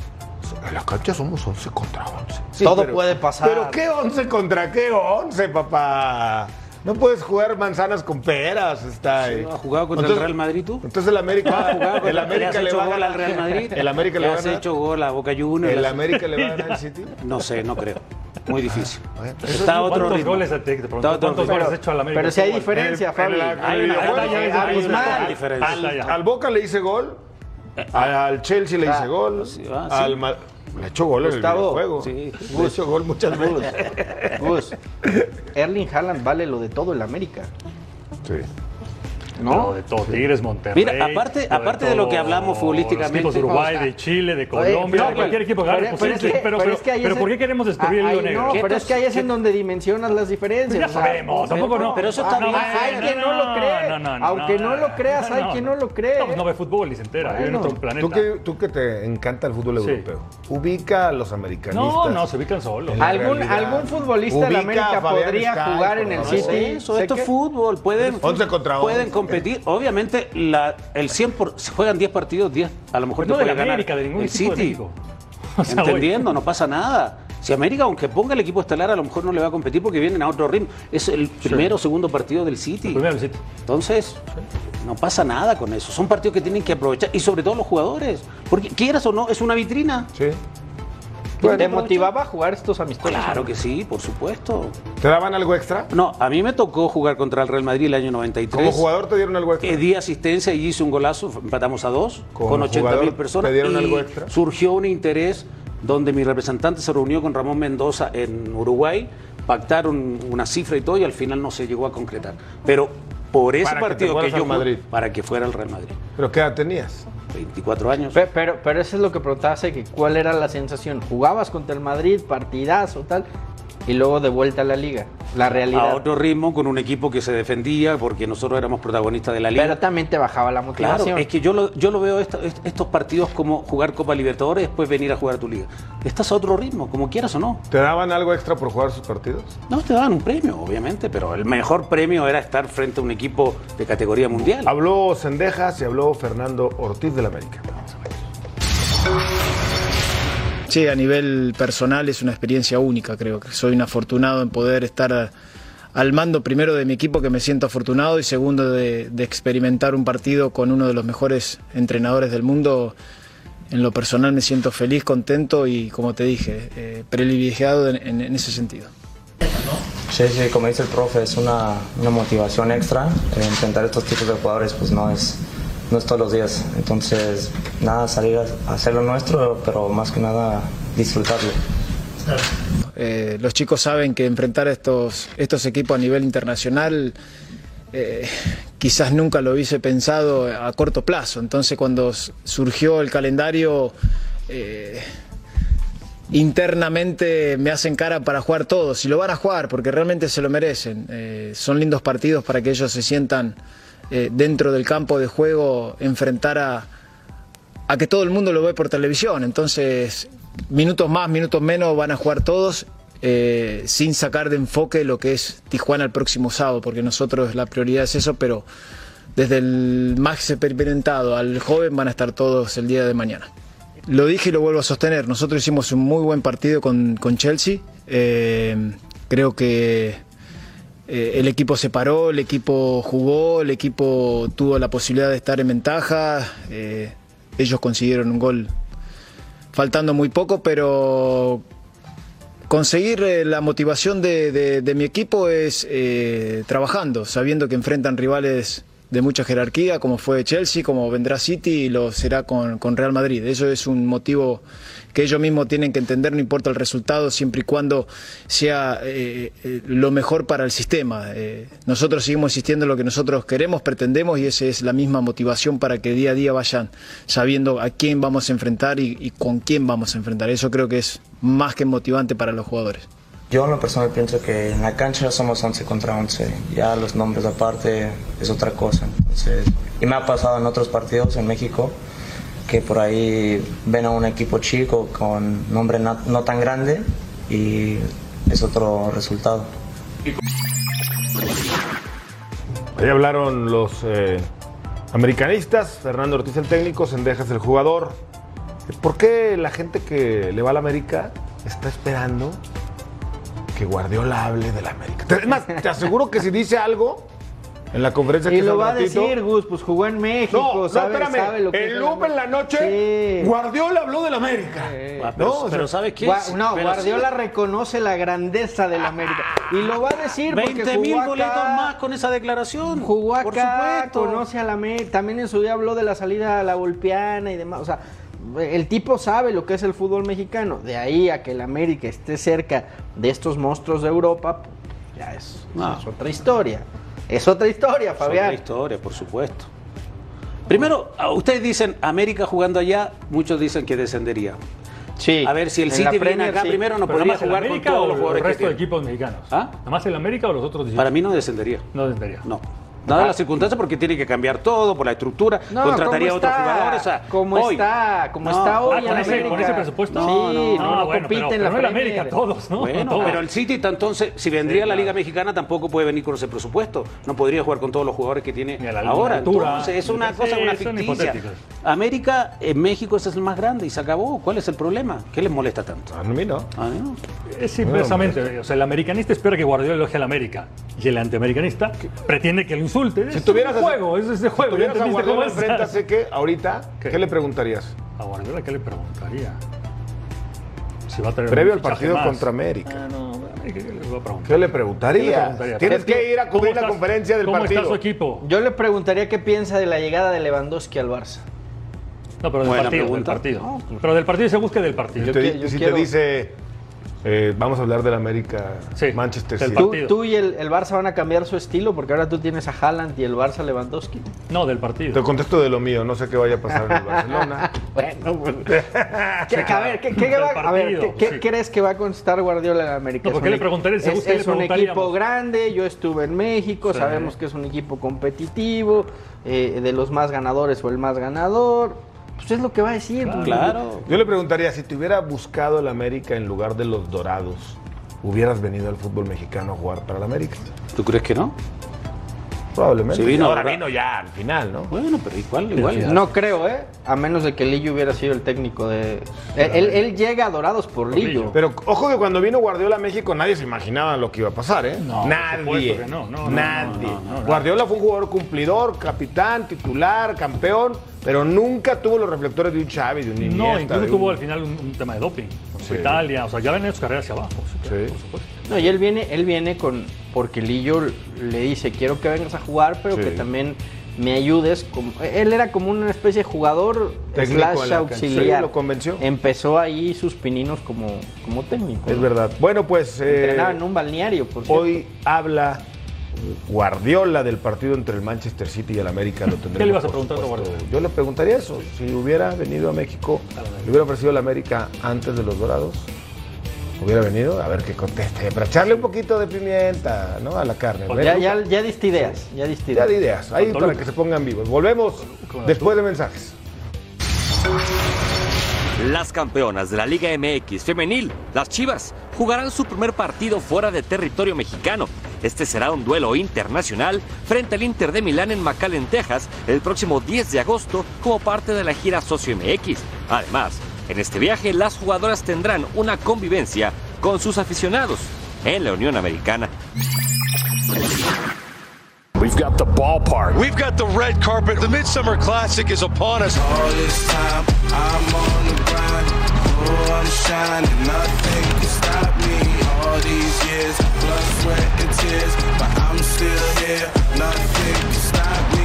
En la cancha somos 11 contra 11. Todo puede pasar. Pero ¿qué 11 contra qué 11, papá? No puedes jugar manzanas con peras. Está ahí. ¿Has jugado contra el Real Madrid tú? Entonces el América, ¿Has jugado el contra- ¿Le América le hecho va a gol ganar al Real Madrid? (laughs) El América le va a has hecho gol a Boca Juniors? El Le América le va a ganar al (laughs) City. No sé, no creo. Muy difícil. Bueno, Está a otro ¿Cuántos ritmo. goles te, te pregunto, Está a otro ¿Cuántos ritmo. goles has hecho al América? Pero si hay diferencia, En- Fabi. Hay una, hay una- es hay una abismal. diferencia. Ya. Al Boca le hice gol. Al Chelsea le hice gol. ah, sí. Al Ma- le echó gol en el Gustavo, sí. Le echó gol muchas veces. Gus, Erling Haaland vale lo de todo el América. Sí. ¿No? de todo, Tigres, Monterrey. Mira, aparte- aparte de lo que hablamos Los futbolísticamente, equipos de Uruguay, de Chile, de Oye, Colombia, no, de cualquier equipo que pero- es que- Pero, pero es que pero ¿por qué queremos descubrir el Ah, hilo negro? No, pero es que ahí es ¿qué- en donde dimensionas las diferencias. Ya o sea, sabemos, tampoco no. Pero eso está Ah. Hay quien no lo cree. No, no, no, Aunque no, lo creas, hay quien no lo cree. No, pues no ve fútbol y se entera, vive en Bueno, otro planeta. Tú que, tú que te encanta el fútbol Sí. europeo, ubica a los americanistas. No, no, se ubican solos. ¿Algún, algún futbolista de América podría Sky, jugar en el. City? Eso, esto es fútbol, pueden, 11 contra 11. pueden competir. Obviamente, la, el 100 por, se juegan 10 partidos, 10 a lo mejor Pues no te de puede la ganar de ningún el de City. México. (laughs) O sea, Entendiendo, no pasa nada. Si América, aunque ponga el equipo estelar, a lo mejor no le va a competir porque vienen a otro ritmo. Es el primero o segundo partido del City. Primero el City. Entonces, no pasa nada con eso. Son partidos que tienen que aprovechar. Y sobre todo los jugadores. Porque quieras o no, es una vitrina. Sí. ¿Te motivaba a jugar estos amistosos? Claro que sí, por supuesto. ¿Te daban algo extra? No, a mí me tocó jugar contra el Real Madrid el año 93. Como jugador te dieron algo extra. Eh, di asistencia y hice un golazo, empatamos a dos, Como con 80 mil personas. ¿te dieron y algo extra? Surgió un interés donde mi representante se reunió con Ramón Mendoza en Uruguay, pactaron una cifra y todo, y al final no se llegó a concretar. Pero por ese Para partido que, yo Madrid. para que fuera el Real Madrid. ¿Pero qué edad tenías? 24 años. Pe- Pero, pero eso es lo que preguntaba que cuál era la sensación. Jugabas contra el Madrid, partidazo, tal, y luego de vuelta a la liga. La a realidad. otro ritmo, con un equipo que se defendía, porque nosotros éramos protagonistas de la liga. Pero también te bajaba la motivación. Claro, es que yo lo, yo lo veo esta- est- estos partidos como jugar Copa Libertadores y después venir a jugar tu liga. Estás a otro ritmo, como quieras o no. ¿Te daban algo extra por jugar sus partidos? No te daban un premio, obviamente, pero el mejor premio era estar frente a un equipo de categoría mundial. Habló Sendejas y habló Fernando Ortiz del América. Sí, a nivel personal es una experiencia única, creo que soy un afortunado en poder estar a- al mando primero de mi equipo, que me siento afortunado, y segundo de, de experimentar un partido con uno de los mejores entrenadores del mundo. En lo personal me siento feliz, contento y, como te dije, eh, privilegiado en- en- en ese sentido. Sí, sí, como dice el profe, es una, una motivación extra. Eh, enfrentar estos tipos de jugadores pues no es, no es todos los días. Entonces, nada, salir a, hacer lo nuestro, pero más que nada disfrutarlo. Eh, los chicos saben que enfrentar estos, estos equipos a nivel internacional eh, quizás nunca lo hubiese pensado a corto plazo. Entonces cuando surgió el calendario, eh, internamente me hacen cara para jugar todos y lo van a jugar porque realmente se lo merecen. Son lindos partidos para que ellos se sientan eh, dentro del campo de juego, enfrentar a, a que todo el mundo lo ve por televisión. Entonces, minutos más, minutos menos van a jugar todos eh, sin sacar de enfoque lo que es Tijuana el próximo sábado, porque nosotros la prioridad es eso, pero desde el más experimentado al joven van a estar todos el día de mañana. Lo dije y lo vuelvo a sostener. Nosotros hicimos un muy buen partido con, con Chelsea. Eh, creo que eh, el equipo se paró, el equipo jugó, el equipo tuvo la posibilidad de estar en ventaja. eh, ellos consiguieron un gol faltando muy poco, pero conseguir eh, la motivación de, mi equipo es trabajando, sabiendo que enfrentan rivales de mucha jerarquía, como fue Chelsea, como vendrá City y lo será con, con Real Madrid. Eso es un motivo que ellos mismos tienen que entender, no importa el resultado, siempre y cuando sea eh, eh, lo mejor para el sistema. Eh, nosotros seguimos insistiendo en lo que nosotros queremos, pretendemos y esa es la misma motivación para que día a día vayan sabiendo a quién vamos a enfrentar y, y con quién vamos a enfrentar. Eso creo que es más que motivante para los jugadores. Yo en lo personal pienso que en la cancha somos 11 contra 11, ya los nombres aparte es otra cosa. Y me ha pasado en otros partidos en México que por ahí ven a un equipo chico con nombre no, no tan grande y es otro resultado. Ahí hablaron los eh, americanistas, Fernando Ortiz el técnico, Sendejas el jugador. ¿Por qué la gente que le va a la América está esperando que Guardiola hable de la América? Es más, te aseguro que si dice algo en la conferencia que Y lo va a decir, Gus, pues jugó en México, No, no, sabe, espérame. sabe lo que el es Loop en la noche, Sí. Guardiola habló de la América. Ah, pero, No, o sea, pero ¿sabes qué? Gua- no, Pero Guardiola sí, reconoce la grandeza de la América. Y lo va a decir porque 20 mil boletos más con esa declaración. Jugó Por acá, supuesto. conoce a la América. También en su día habló de la salida a la Volpiana y demás. O sea, el tipo sabe lo que es el fútbol mexicano. De ahí a que el América esté cerca de estos monstruos de Europa, pues, ya es, No. es otra historia. Es otra historia, Es otra Fabián. historia, por supuesto. Primero, a- ustedes dicen América jugando allá, muchos dicen que descendería. Sí. A ver, si el City viene acá sí. primero, no ¿Pero podría jugar con América todos o los jugadores el que resto de equipos mexicanos? ¿Ah? ¿Nada más el América o los otros 18? Para mí no descendería. No descendería. No. Dadas las circunstancias, porque tiene que cambiar todo por la estructura, No, contrataría a ¿cómo otros jugadores. o sea, ¿Cómo hoy. está? ¿Cómo No, está hoy Ah, en con ese, América? con ese presupuesto. Sí, no, no, bueno, compite pero, en la pero no el. América, todos, ¿no? Bueno, Todos. pero el City entonces, si vendría a la Liga Mexicana, tampoco puede venir con ese presupuesto. No podría jugar con todos los jugadores que tiene la ahora. altura. Entonces, es una Sí, cosa, una ficticia. América, en México, ese es el más grande y se acabó. ¿Cuál es el problema? ¿Qué les molesta tanto? A mí no. A mí no. Es inversamente. O sea, el americanista espera que Guardiola elogie al América. Y el antiamericanista pretende que lo insulte. Si es tuvieras un juego, es ese Si juego. ¿ya tuvieras a Guardiola enfrente, así que ahorita, ¿qué? ¿Qué? le preguntarías? A Guardiola, ¿qué le preguntaría? Si va a traer Previo al partido más. contra América. Ah, no, ¿qué le voy a preguntar? ¿Qué le preguntarías? ¿Qué le preguntaría? Tienes Es que ir a ¿cómo cubrir la conferencia del ¿Cómo partido. está su equipo? Yo le preguntaría qué piensa de la llegada de Lewandowski al Barça. No, pero del Buena partido, del partido. Pero del partido se busca del partido. Si Yo te, qui- yo si te dice, eh, vamos a hablar del América, Sí, Manchester del City. ¿Tú, partido. tú y el, el Barça van a cambiar su estilo porque ahora tú tienes a Haaland y el Barça Lewandowski. No, del partido. Te contesto de lo mío, no sé qué vaya a pasar en el Barcelona. (laughs) Bueno, pues. (laughs) ¿Qué- a ver, ¿qué, qué va- a ver, partido, ¿qué- qué sí. crees que va a contestar Guardiola en América? No, Es ¿por qué un le equi- preguntaría? Según Es, le es un equipo grande, yo estuve en México, Sí. sabemos que es un equipo competitivo, eh, de los más ganadores o el más ganador. Pues es lo que va a decir. Claro. Yo le preguntaría, si te hubiera buscado el América en lugar de los Dorados, ¿hubieras venido al fútbol mexicano a jugar para el América? ¿Tú crees que no? Probablemente. Sí vino, Ahora ¿verdad? vino ya al final, ¿no? Bueno, pero igual, igual. No creo, ¿eh? A menos de que Lillo hubiera sido el técnico de... Él, él- él llega a Dorados por Lillo. Lillo. Pero ojo que cuando vino Guardiola a México nadie se imaginaba lo que iba a pasar, ¿eh? No, nadie. no, no, no, nadie. no, no, no, no. Guardiola fue un jugador cumplidor, capitán, titular, campeón, pero nunca tuvo los reflectores de un Xavi, de un Iniesta. No, incluso tuvo un- al final un, un tema de doping. Sí. Italia, o sea, ya ven su carrera hacia abajo. Sí. por supuesto. No, y él viene, él viene con... Porque Lillo le dice, quiero que vengas a jugar, pero Sí. que también me ayudes. Como, él era como una especie de jugador Técnico slash auxiliar. Sí, lo convenció. Empezó ahí sus pininos como, como técnico. Es verdad. Bueno, pues eh, Entrenaba en un balneario, por cierto. hoy habla Guardiola del partido entre el Manchester City y el América. Lo (laughs) tendremos, ¿Qué le ibas a preguntar a. Guardiola? Yo le preguntaría eso. Si hubiera venido a México, le hubiera ofrecido el América antes de los Dorados. Hubiera venido a ver qué conteste, para echarle un poquito de pimienta ¿no? a la carne. Pues Ya, ya, ya diste ideas, ya diste ya ideas. de ideas, ahí Con para Toluca. que se pongan vivos. Volvemos Con después de mensajes. Las campeonas de la Liga MX femenil, las Chivas, jugarán su primer partido fuera de territorio mexicano. Este será un duelo internacional frente al Inter de Milán en McAllen, Texas, el próximo 10 de agosto como parte de la gira Socio MX. Además, en este viaje las jugadoras tendrán una convivencia con sus aficionados en la Unión Americana. We've got the ballpark. We've got the red carpet. The Midsummer Classic is upon us. All this time I'm on the grind. Oh, I'm shining. Nothing can stop me. years, blood, sweat, and tears, but I'm still here. Nothing can stop me.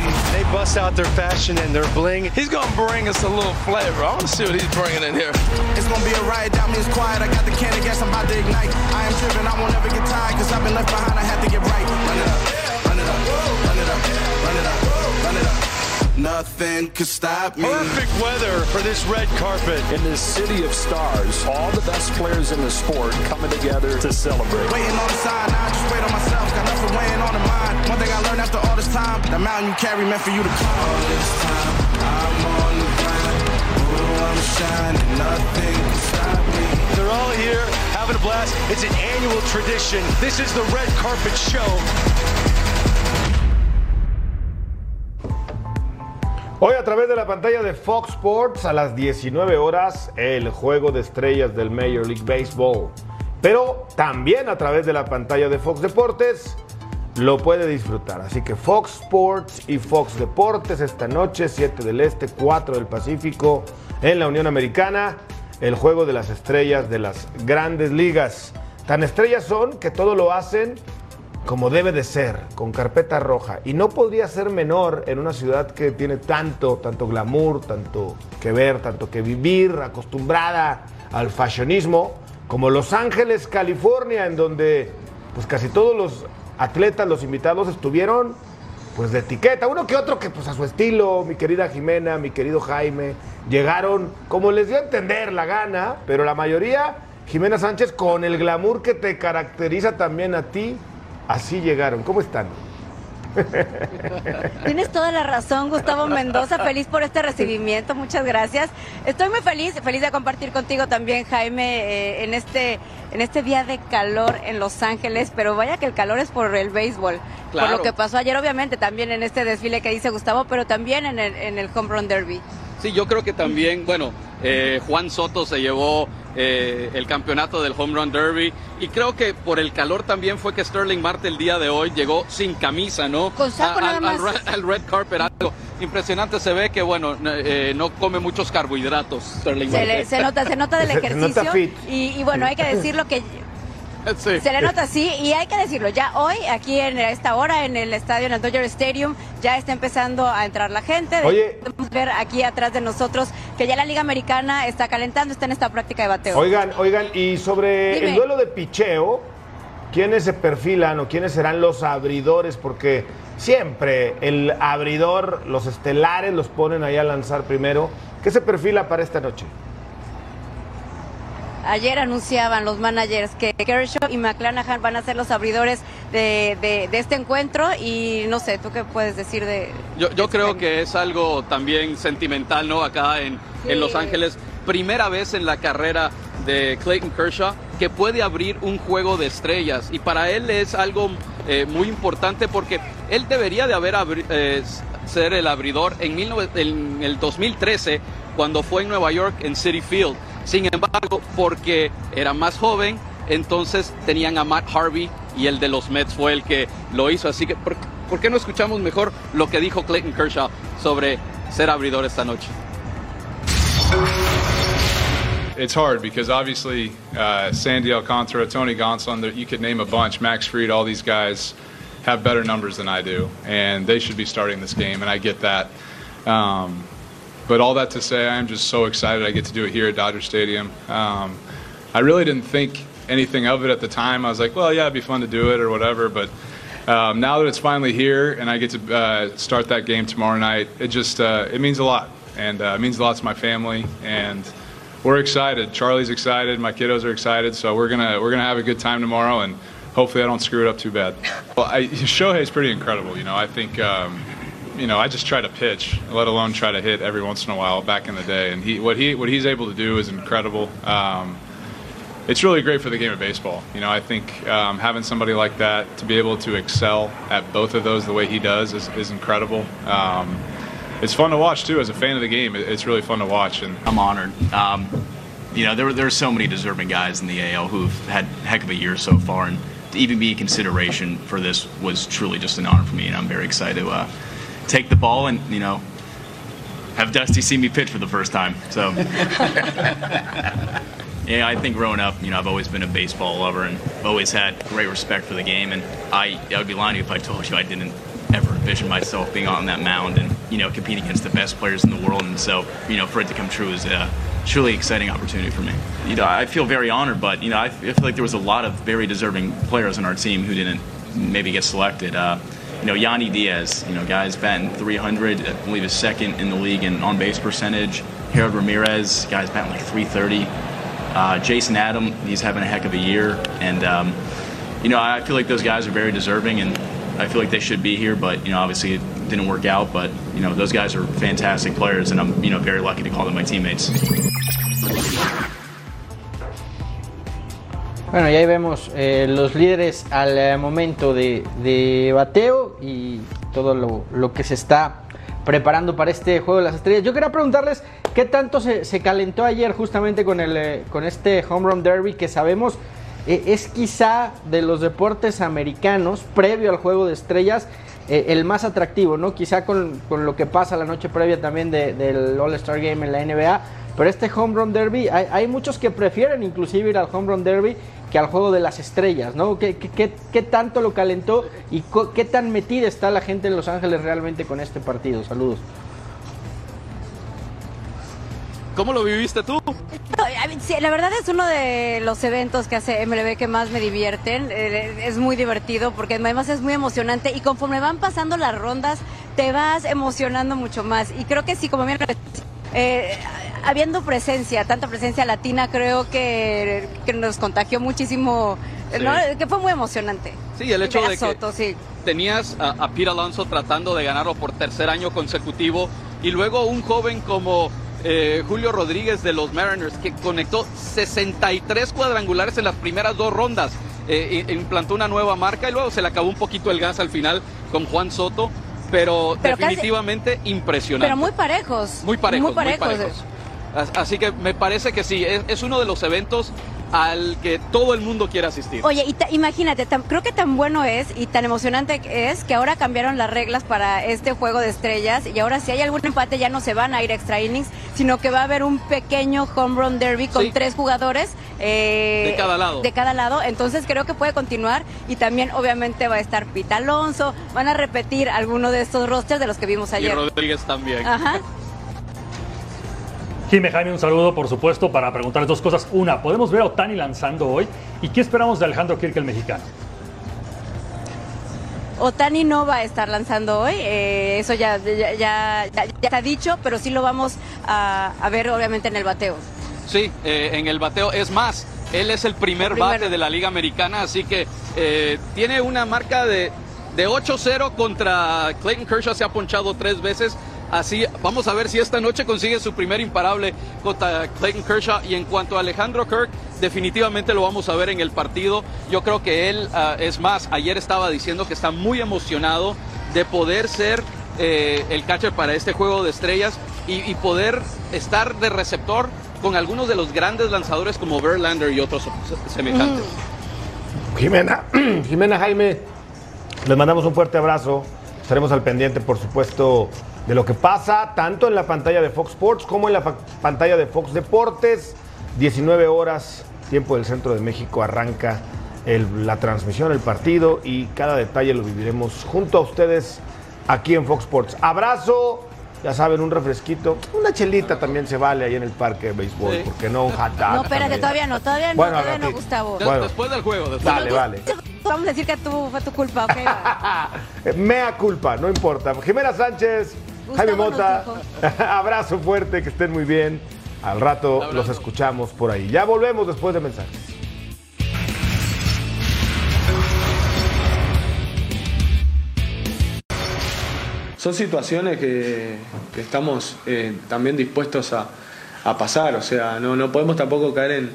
They bust out their fashion and their bling. He's gonna bring us a little flavor. I wanna see what he's bringing in here. It's gonna be a riot, down me it's quiet. I got the can of gas, I'm about to ignite. I am driven, I won't ever get tired, cause I've been left behind, I have to get right. Run it up, run it up, run it up, run it up, run it up. Nothing can stop me. Perfect weather for this red carpet. In this city of stars, all the best players in the sport coming together to celebrate. Waiting on the sign, the mountain you carry meant for you to climb. All this time, I'm on the grind. Ooh, I'm shining, nothing can stop me. They're all here having a blast. It's an annual tradition. This is the red carpet show. Hoy a través de la pantalla de Fox Sports a las 19 horas el juego de estrellas del Major League Baseball. Pero también a través de la pantalla de Fox Deportes lo puede disfrutar. Así que Fox Sports y Fox Deportes esta noche, 7 del Este, 4 del Pacífico, en la Unión Americana, el juego de las estrellas de las grandes ligas. Tan estrellas son que todo lo hacen como debe de ser, con carpeta roja. Y no podría ser menor en una ciudad que tiene tanto, tanto glamour, tanto que ver, tanto que vivir, acostumbrada al fashionismo, como Los Ángeles, California, en donde pues casi todos los atletas, los invitados estuvieron pues de etiqueta, uno que otro que pues a su estilo, mi querida Jimena, mi querido Jaime, llegaron como les dio a entender la gana, pero la mayoría, Jimena Sánchez, con el glamour que te caracteriza también a ti, Así llegaron. ¿Cómo están? (laughs) Tienes toda la razón, Gustavo Mendoza. Feliz por este recibimiento. Muchas gracias. Estoy muy feliz, feliz de compartir contigo también, Jaime, eh, en este en este día de calor en Los Ángeles. Pero vaya que el calor es por el béisbol, por lo que pasó ayer, obviamente, también en este desfile que dice Gustavo, pero también en el, en el Home Run Derby. Sí, yo creo que también, bueno, eh, Juan Soto se llevó eh, el campeonato del Home Run Derby y creo que por el calor también fue que Sterling Marte el día de hoy llegó sin camisa, ¿no? Con saco A- nada al, más. al red, al red carpet, algo impresionante se ve que, bueno, eh, no come muchos carbohidratos Sterling Se, Marte. le- se nota, se nota del (laughs) Se- se ejercicio. nota fit. Y, y bueno, hay que decirlo que (laughs) Sí. se le nota así y hay que decirlo, ya hoy aquí en esta hora en el estadio, en el Dodger Stadium, ya está empezando a entrar la gente. De- Oye. Podemos ver aquí atrás de nosotros que ya la Liga Americana está calentando, está en esta práctica de bateo. Oigan, oigan, y sobre Dime. el duelo de picheo, ¿quiénes se perfilan o quiénes serán los abridores? Porque siempre el abridor, los estelares los ponen ahí a lanzar primero. ¿Qué se perfila para esta noche? Ayer anunciaban los managers que Kershaw y McClanahan van a ser los abridores de, de- de este encuentro y no sé, ¿tú qué puedes decir de...? Yo, yo creo que es algo también sentimental, ¿no? Acá en, Sí. en Los Ángeles. Primera vez en la carrera de Clayton Kershaw que puede abrir un juego de estrellas. Y para él es algo eh, muy importante porque él debería de haber eh, ser el abridor en, 19 en el 2013 cuando fue en Nueva York en City Field. Sin embargo, porque era más joven, entonces tenían a Matt Harvey y el de los Mets fue el que lo hizo. Así que, ¿por, qué no escuchamos mejor lo que dijo Clayton Kershaw sobre ser abridor esta noche? It's hard because obviously uh, Sandy Alcantara, Tony Gonsolin, you could name a bunch, Max Fried, all these guys have better numbers than I do, and they should be starting this game, and I get that. Um, but all that to say, I'm just so excited I get to do it here at Dodger Stadium. Um, I really didn't think anything of it at the time. I was like, well, yeah, it'd be fun to do it or whatever, but um, now that it's finally here and I get to uh, start that game tomorrow night, it just uh, it means a lot, and uh, it means a lot to my family, and we're excited. Charlie's excited. My kiddos are excited. So we're gonna we're gonna have a good time tomorrow, and hopefully I don't screw it up too bad. Well, I, (laughs) Shohei's pretty incredible. You know, I think. Um, you know, I just try to pitch, let alone try to hit every once in a while. Back in the day, and he what he what he's able to do is incredible. Um, it's really great for the game of baseball. You know, I think um, having somebody like that to be able to excel at both of those the way he does is, is incredible. Um, it's fun to watch too. As a fan of the game, it's really fun to watch. And I'm honored. Um, you know, there, there are so many deserving guys in the AL who've had heck of a year so far, and to even be a consideration for this was truly just an honor for me, and I'm very excited to uh, take the ball and, you know, have Dusty see me pitch for the first time. So (laughs) Yeah, I think growing up, you know, I've always been a baseball lover and always had great respect for the game. And I, I would be lying to you if I told you I didn't ever envision myself being on that mound and, you know, competing against the best players in the world. And so, you know, for it to come true is a truly exciting opportunity for me. You know, I feel very honored, but, you know, I feel like there was a lot of very deserving players on our team who didn't maybe get selected. Uh, you know, Yanni Diaz, you know, guy's batting 300, I believe is second in the league in on base percentage. Harold Ramirez, guy's batting like 330. Uh, Jason Adam, he's having a heck of a year. And, um, you know, I feel like those guys are very deserving and I feel like they should be here, but, you know, obviously it didn't work out. But, you know, those guys are fantastic players and I'm, you know, very lucky to call them my teammates. Bueno, y ahí vemos eh, los líderes al eh, momento de, bateo y todo lo, lo que se está preparando para este juego de las estrellas. Yo quería preguntarles qué tanto se, se calentó ayer justamente con, el, eh, con este Home Run Derby que sabemos es quizá de los deportes americanos previo al juego de estrellas el más atractivo, ¿no? Quizá con, con, lo que pasa la noche previa también de, del All-Star Game en la NBA. Pero este Home Run Derby, hay, hay, muchos que prefieren inclusive ir al Home Run Derby que al juego de las estrellas, ¿no? ¿Qué, qué, qué tanto lo calentó y qué tan metida está la gente en Los Ángeles realmente con este partido? Saludos. ¿Cómo lo viviste tú? Sí, la verdad es uno de los eventos que hace MLB que más me divierten. Eh, es muy divertido porque además es muy emocionante y conforme van pasando las rondas te vas emocionando mucho más. Y creo que sí, como bien eh, habiendo presencia, tanta presencia latina, creo que, que nos contagió muchísimo, sí. ¿no? que fue muy emocionante. Sí, el hecho de Soto, que sí. tenías a, a Pete Alonso tratando de ganarlo por tercer año consecutivo y luego un joven como eh, Julio Rodríguez de los Mariners, que conectó 63 cuadrangulares en las primeras dos rondas. Eh, implantó una nueva marca y luego se le acabó un poquito el gas al final con Juan Soto. Pero, pero definitivamente casi, impresionante. Pero muy parejos. Muy parejos. Muy parejos. Muy parejos. Así que me parece que sí, es, es uno de los eventos al que todo el mundo quiere asistir. Oye, y imagínate, tan, creo que tan bueno es y tan emocionante es que ahora cambiaron las reglas para este juego de estrellas y ahora si hay algún empate ya no se van a ir extra innings, sino que va a haber un pequeño home run derby con sí. tres jugadores eh, de cada lado. De cada lado, entonces creo que puede continuar y también obviamente va a estar Pita Alonso, van a repetir alguno de estos rosters de los que vimos ayer. Y Rodríguez también. Ajá. (laughs) Jimmy Jaime, un saludo, por supuesto, para preguntar dos cosas. Una, ¿podemos ver a Otani lanzando hoy? ¿Y qué esperamos de Alejandro Kirk, el mexicano? Otani no va a estar lanzando hoy, eh, eso ya, ya, ya, ya, está dicho, pero sí lo vamos a, a ver obviamente en el bateo. Sí, eh, en el bateo. Es más, él es el primer, el primer... bate de la Liga Americana, así que eh, tiene una marca de, de 8-0 contra Clayton Kershaw, se ha ponchado tres veces. Así, vamos a ver si esta noche consigue su primer imparable contra Clayton Kershaw. Y en cuanto a Alejandro Kirk, definitivamente lo vamos a ver en el partido. Yo creo que él, uh, es más, ayer estaba diciendo que está muy emocionado de poder ser eh, el catcher para este juego de estrellas y, y, poder estar de receptor con algunos de los grandes lanzadores como Verlander y otros semejantes. Mm. Jimena, (clears throat) Jimena Jaime, les mandamos un fuerte abrazo. Estaremos al pendiente, por supuesto, de lo que pasa tanto en la pantalla de Fox Sports como en la pantalla de Fox Deportes. 19 horas, tiempo del centro de México, arranca el, la transmisión, el partido y cada detalle lo viviremos junto a ustedes aquí en Fox Sports. Abrazo, ya saben, un refresquito, una chelita también se vale ahí en el parque de béisbol, sí. porque no un hot dog. No, espérate, todavía no, todavía no, bueno, todavía no, Gustavo. Bueno, después del juego, después Dale, vale. Vamos a decir que tú, fue tu culpa, ok. (laughs) Mea culpa, no importa. Jimena Sánchez, Gustavo Jaime Mota, (laughs) abrazo fuerte, que estén muy bien. Al rato los escuchamos por ahí. Ya volvemos después de mensajes. Son situaciones que, que estamos eh, también dispuestos a, a, pasar, o sea, no, no podemos tampoco caer en,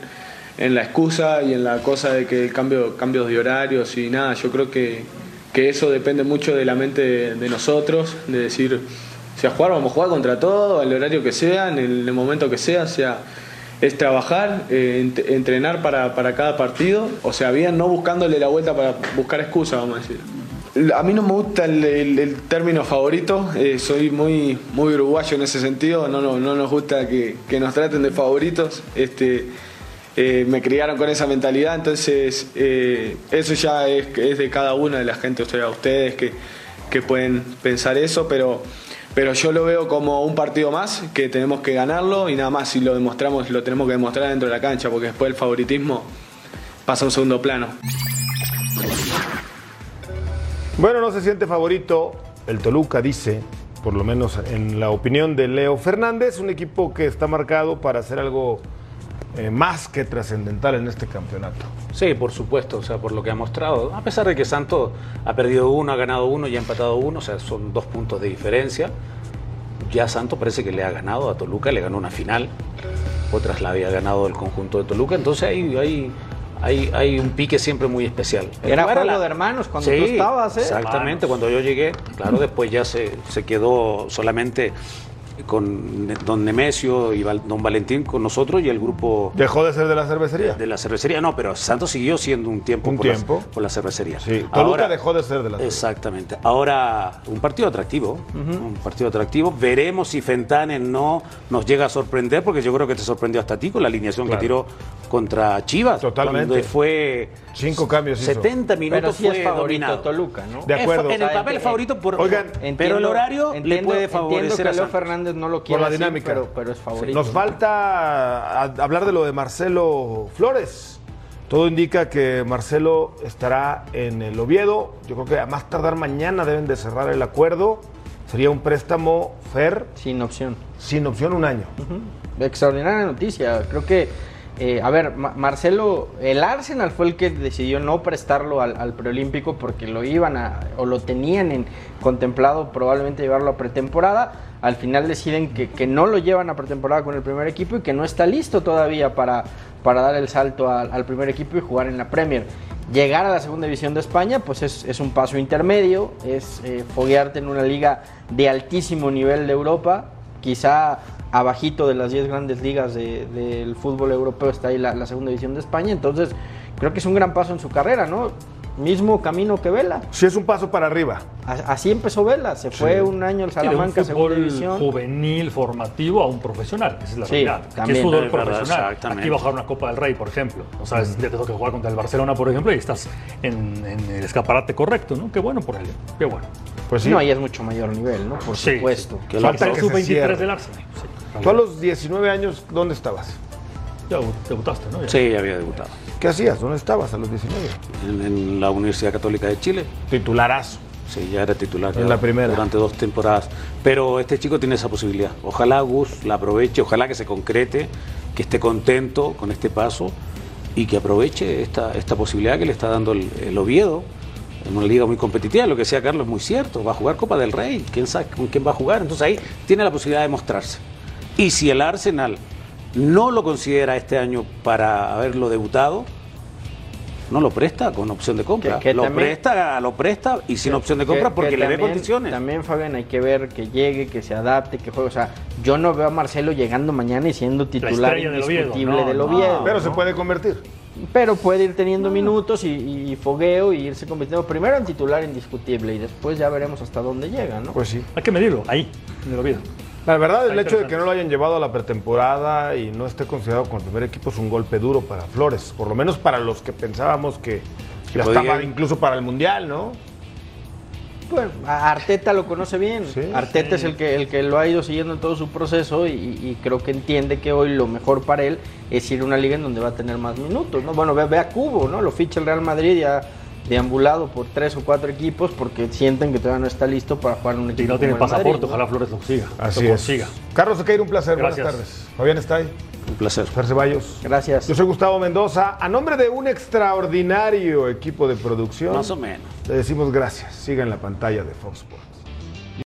en, la excusa y en la cosa de que el cambio, cambios de horarios y nada, yo creo que, que eso depende mucho de la mente de, de nosotros, de decir, si a jugar, vamos a jugar contra todo, al horario que sea, en el, en el momento que sea, o sea, es trabajar, eh, ent entrenar para, cada partido, o sea, bien, no buscándole la vuelta para buscar excusas, vamos a decir. A mí no me gusta el, término favorito, eh, soy muy, muy uruguayo en ese sentido, no, no, no nos gusta que, que, nos traten de favoritos. Este, eh, me criaron con esa mentalidad, entonces eso ya es, es de cada una de la gente, o sea, ustedes que, que pueden pensar eso, pero, pero yo lo veo como un partido más que tenemos que ganarlo y nada más si lo demostramos, lo tenemos que demostrar dentro de la cancha, porque después el favoritismo pasa a un segundo plano. Bueno, no se siente favorito. El Toluca dice, por lo menos en la opinión de Leo Fernández, un equipo que está marcado para hacer algo eh, más que trascendental en este campeonato. Sí, por supuesto, o sea, por lo que ha mostrado. A pesar de que Santos ha perdido uno, ha ganado uno y ha empatado uno, o sea, son dos puntos de diferencia. Ya Santos parece que le ha ganado a Toluca, le ganó una final, otras la había ganado el conjunto de Toluca, entonces hay, hay, hay, hay un pique siempre muy especial. Era juego la- de hermanos cuando Sí, tú estabas, ¿eh? Exactamente, cuando yo llegué, claro, después ya se, se quedó solamente con don Nemesio y don Valentín con nosotros y el grupo Dejó de ser de la cervecería. de la cervecería. No, pero Santos siguió siendo un tiempo, Un por, la- tiempo. por la cervecería. Sí, Toluca dejó de ser de la Exactamente. Ahora, un partido atractivo. Un partido atractivo. Veremos si Fentanes no nos llega a sorprender, porque yo creo que te sorprendió hasta a ti con la alineación Claro. que tiró contra Chivas. Totalmente. Donde fue. Cinco cambios hizo. 70 minutos sí fue es favorito dominado. Toluca, ¿no? De acuerdo. Es En el O sea, papel favorito, por, Oigan, pero el Entiendo- horario le entiendo- puede entiendo favorecer que a Leo No lo Por quiere la dinámica. pero, pero es favorito. Nos falta hablar de lo de Marcelo Flores. Todo indica que Marcelo estará en el Oviedo. Yo creo que a más tardar mañana deben de cerrar el acuerdo. Sería un préstamo FER Sin opción. sin opción un año. Extraordinaria noticia. Creo que, eh, a ver, Ma- Marcelo, el Arsenal fue el que decidió no prestarlo al, al preolímpico porque lo iban a, o lo tenían en, contemplado probablemente llevarlo a pretemporada. Al final deciden que, que no lo llevan a pretemporada con el primer equipo y que no está listo todavía para, para dar el salto al, primer equipo y jugar en la Premier. Llegar a la segunda división de España, pues es, un paso intermedio, es eh, foguearte en una liga de altísimo nivel de Europa, quizá abajito de las 10 grandes ligas de- del fútbol europeo está ahí la, la segunda división de España, entonces creo que es un gran paso en su carrera, ¿no? Mismo camino que Vela. Sí, es un paso para arriba. A- Así empezó Vela, se fue Sí. un año Sí, de un Salamanca, segunda fútbol división. juvenil, formativo a un profesional. Esa es la Sí, realidad. Aquí también. es fútbol Es verdad, profesional. exactamente. Aquí jugar una Copa del Rey, por ejemplo. O sea, es- te toca jugar contra el Barcelona, por ejemplo, y estás en, en el escaparate correcto, ¿no? Qué bueno por él. Qué bueno. Pues sí. No, ahí es mucho mayor nivel, ¿no? Por Sí, supuesto. Que Falta que se Sub-23 cierre. del Arsenal. Sí, Tú a los 19 años, ¿dónde estabas? ya debutaste, ¿no? Ya. Sí, ya había debutado. ¿Qué hacías? ¿Dónde estabas a los 19? En, en la Universidad Católica de Chile. Titularazo. Sí, ya era titular. En la primera. Durante dos temporadas. Pero este chico tiene esa posibilidad. Ojalá Gus la aproveche, ojalá que se concrete, que esté contento con este paso y que aproveche esta, esta posibilidad que le está dando el, el Oviedo en una liga muy competitiva. Lo que decía Carlos es muy cierto. Va a jugar Copa del Rey. ¿Quién sabe con quién va a jugar? Entonces ahí tiene la posibilidad de mostrarse. Y si el Arsenal no lo considera este año para haberlo debutado, no lo presta con opción de compra. Que- que lo también- presta, lo presta y sin Que- opción de compra que porque le ve también- condiciones. También, Fabián, hay que ver que llegue, que se adapte, que juegue. O sea, yo no veo a Marcelo llegando mañana y siendo titular estrella del Oviedo, indiscutible no, del no. Oviedo. Pero se puede convertir. Pero puede ir teniendo minutos y, y fogueo y irse convirtiendo primero en titular indiscutible y después ya veremos hasta dónde llega, ¿no? Pues sí. Hay que medirlo, ahí, en el Oviedo. La verdad, el hecho de que no lo hayan llevado a la pretemporada y no esté considerado con el primer equipo es un golpe duro para Flores. Por lo menos para los que pensábamos que ya podía- estaba incluso para el Mundial, ¿no? Pues a Arteta lo conoce bien. Sí, Arteta es el que, el que lo ha ido siguiendo en todo su proceso y, y creo que entiende que hoy lo mejor para él es ir a una liga en donde va a tener más minutos. ¿no? Bueno, ve, ve a Cubo, ¿no? Lo ficha el Real Madrid ya deambulado por tres o cuatro equipos porque sienten que todavía no está listo para jugar en un Y equipo no tiene como el pasaporte, Madrid, ¿no? ojalá Flores lo siga. Así lo es. consiga. Carlos Sequeira, un placer. Gracias. Buenas tardes. Fabián está ahí. Un placer. Fer Ceballos. Gracias. Yo soy Gustavo Mendoza. A nombre de un extraordinario equipo de producción, Más o menos. le decimos gracias. Siga en la pantalla de Fox Sports.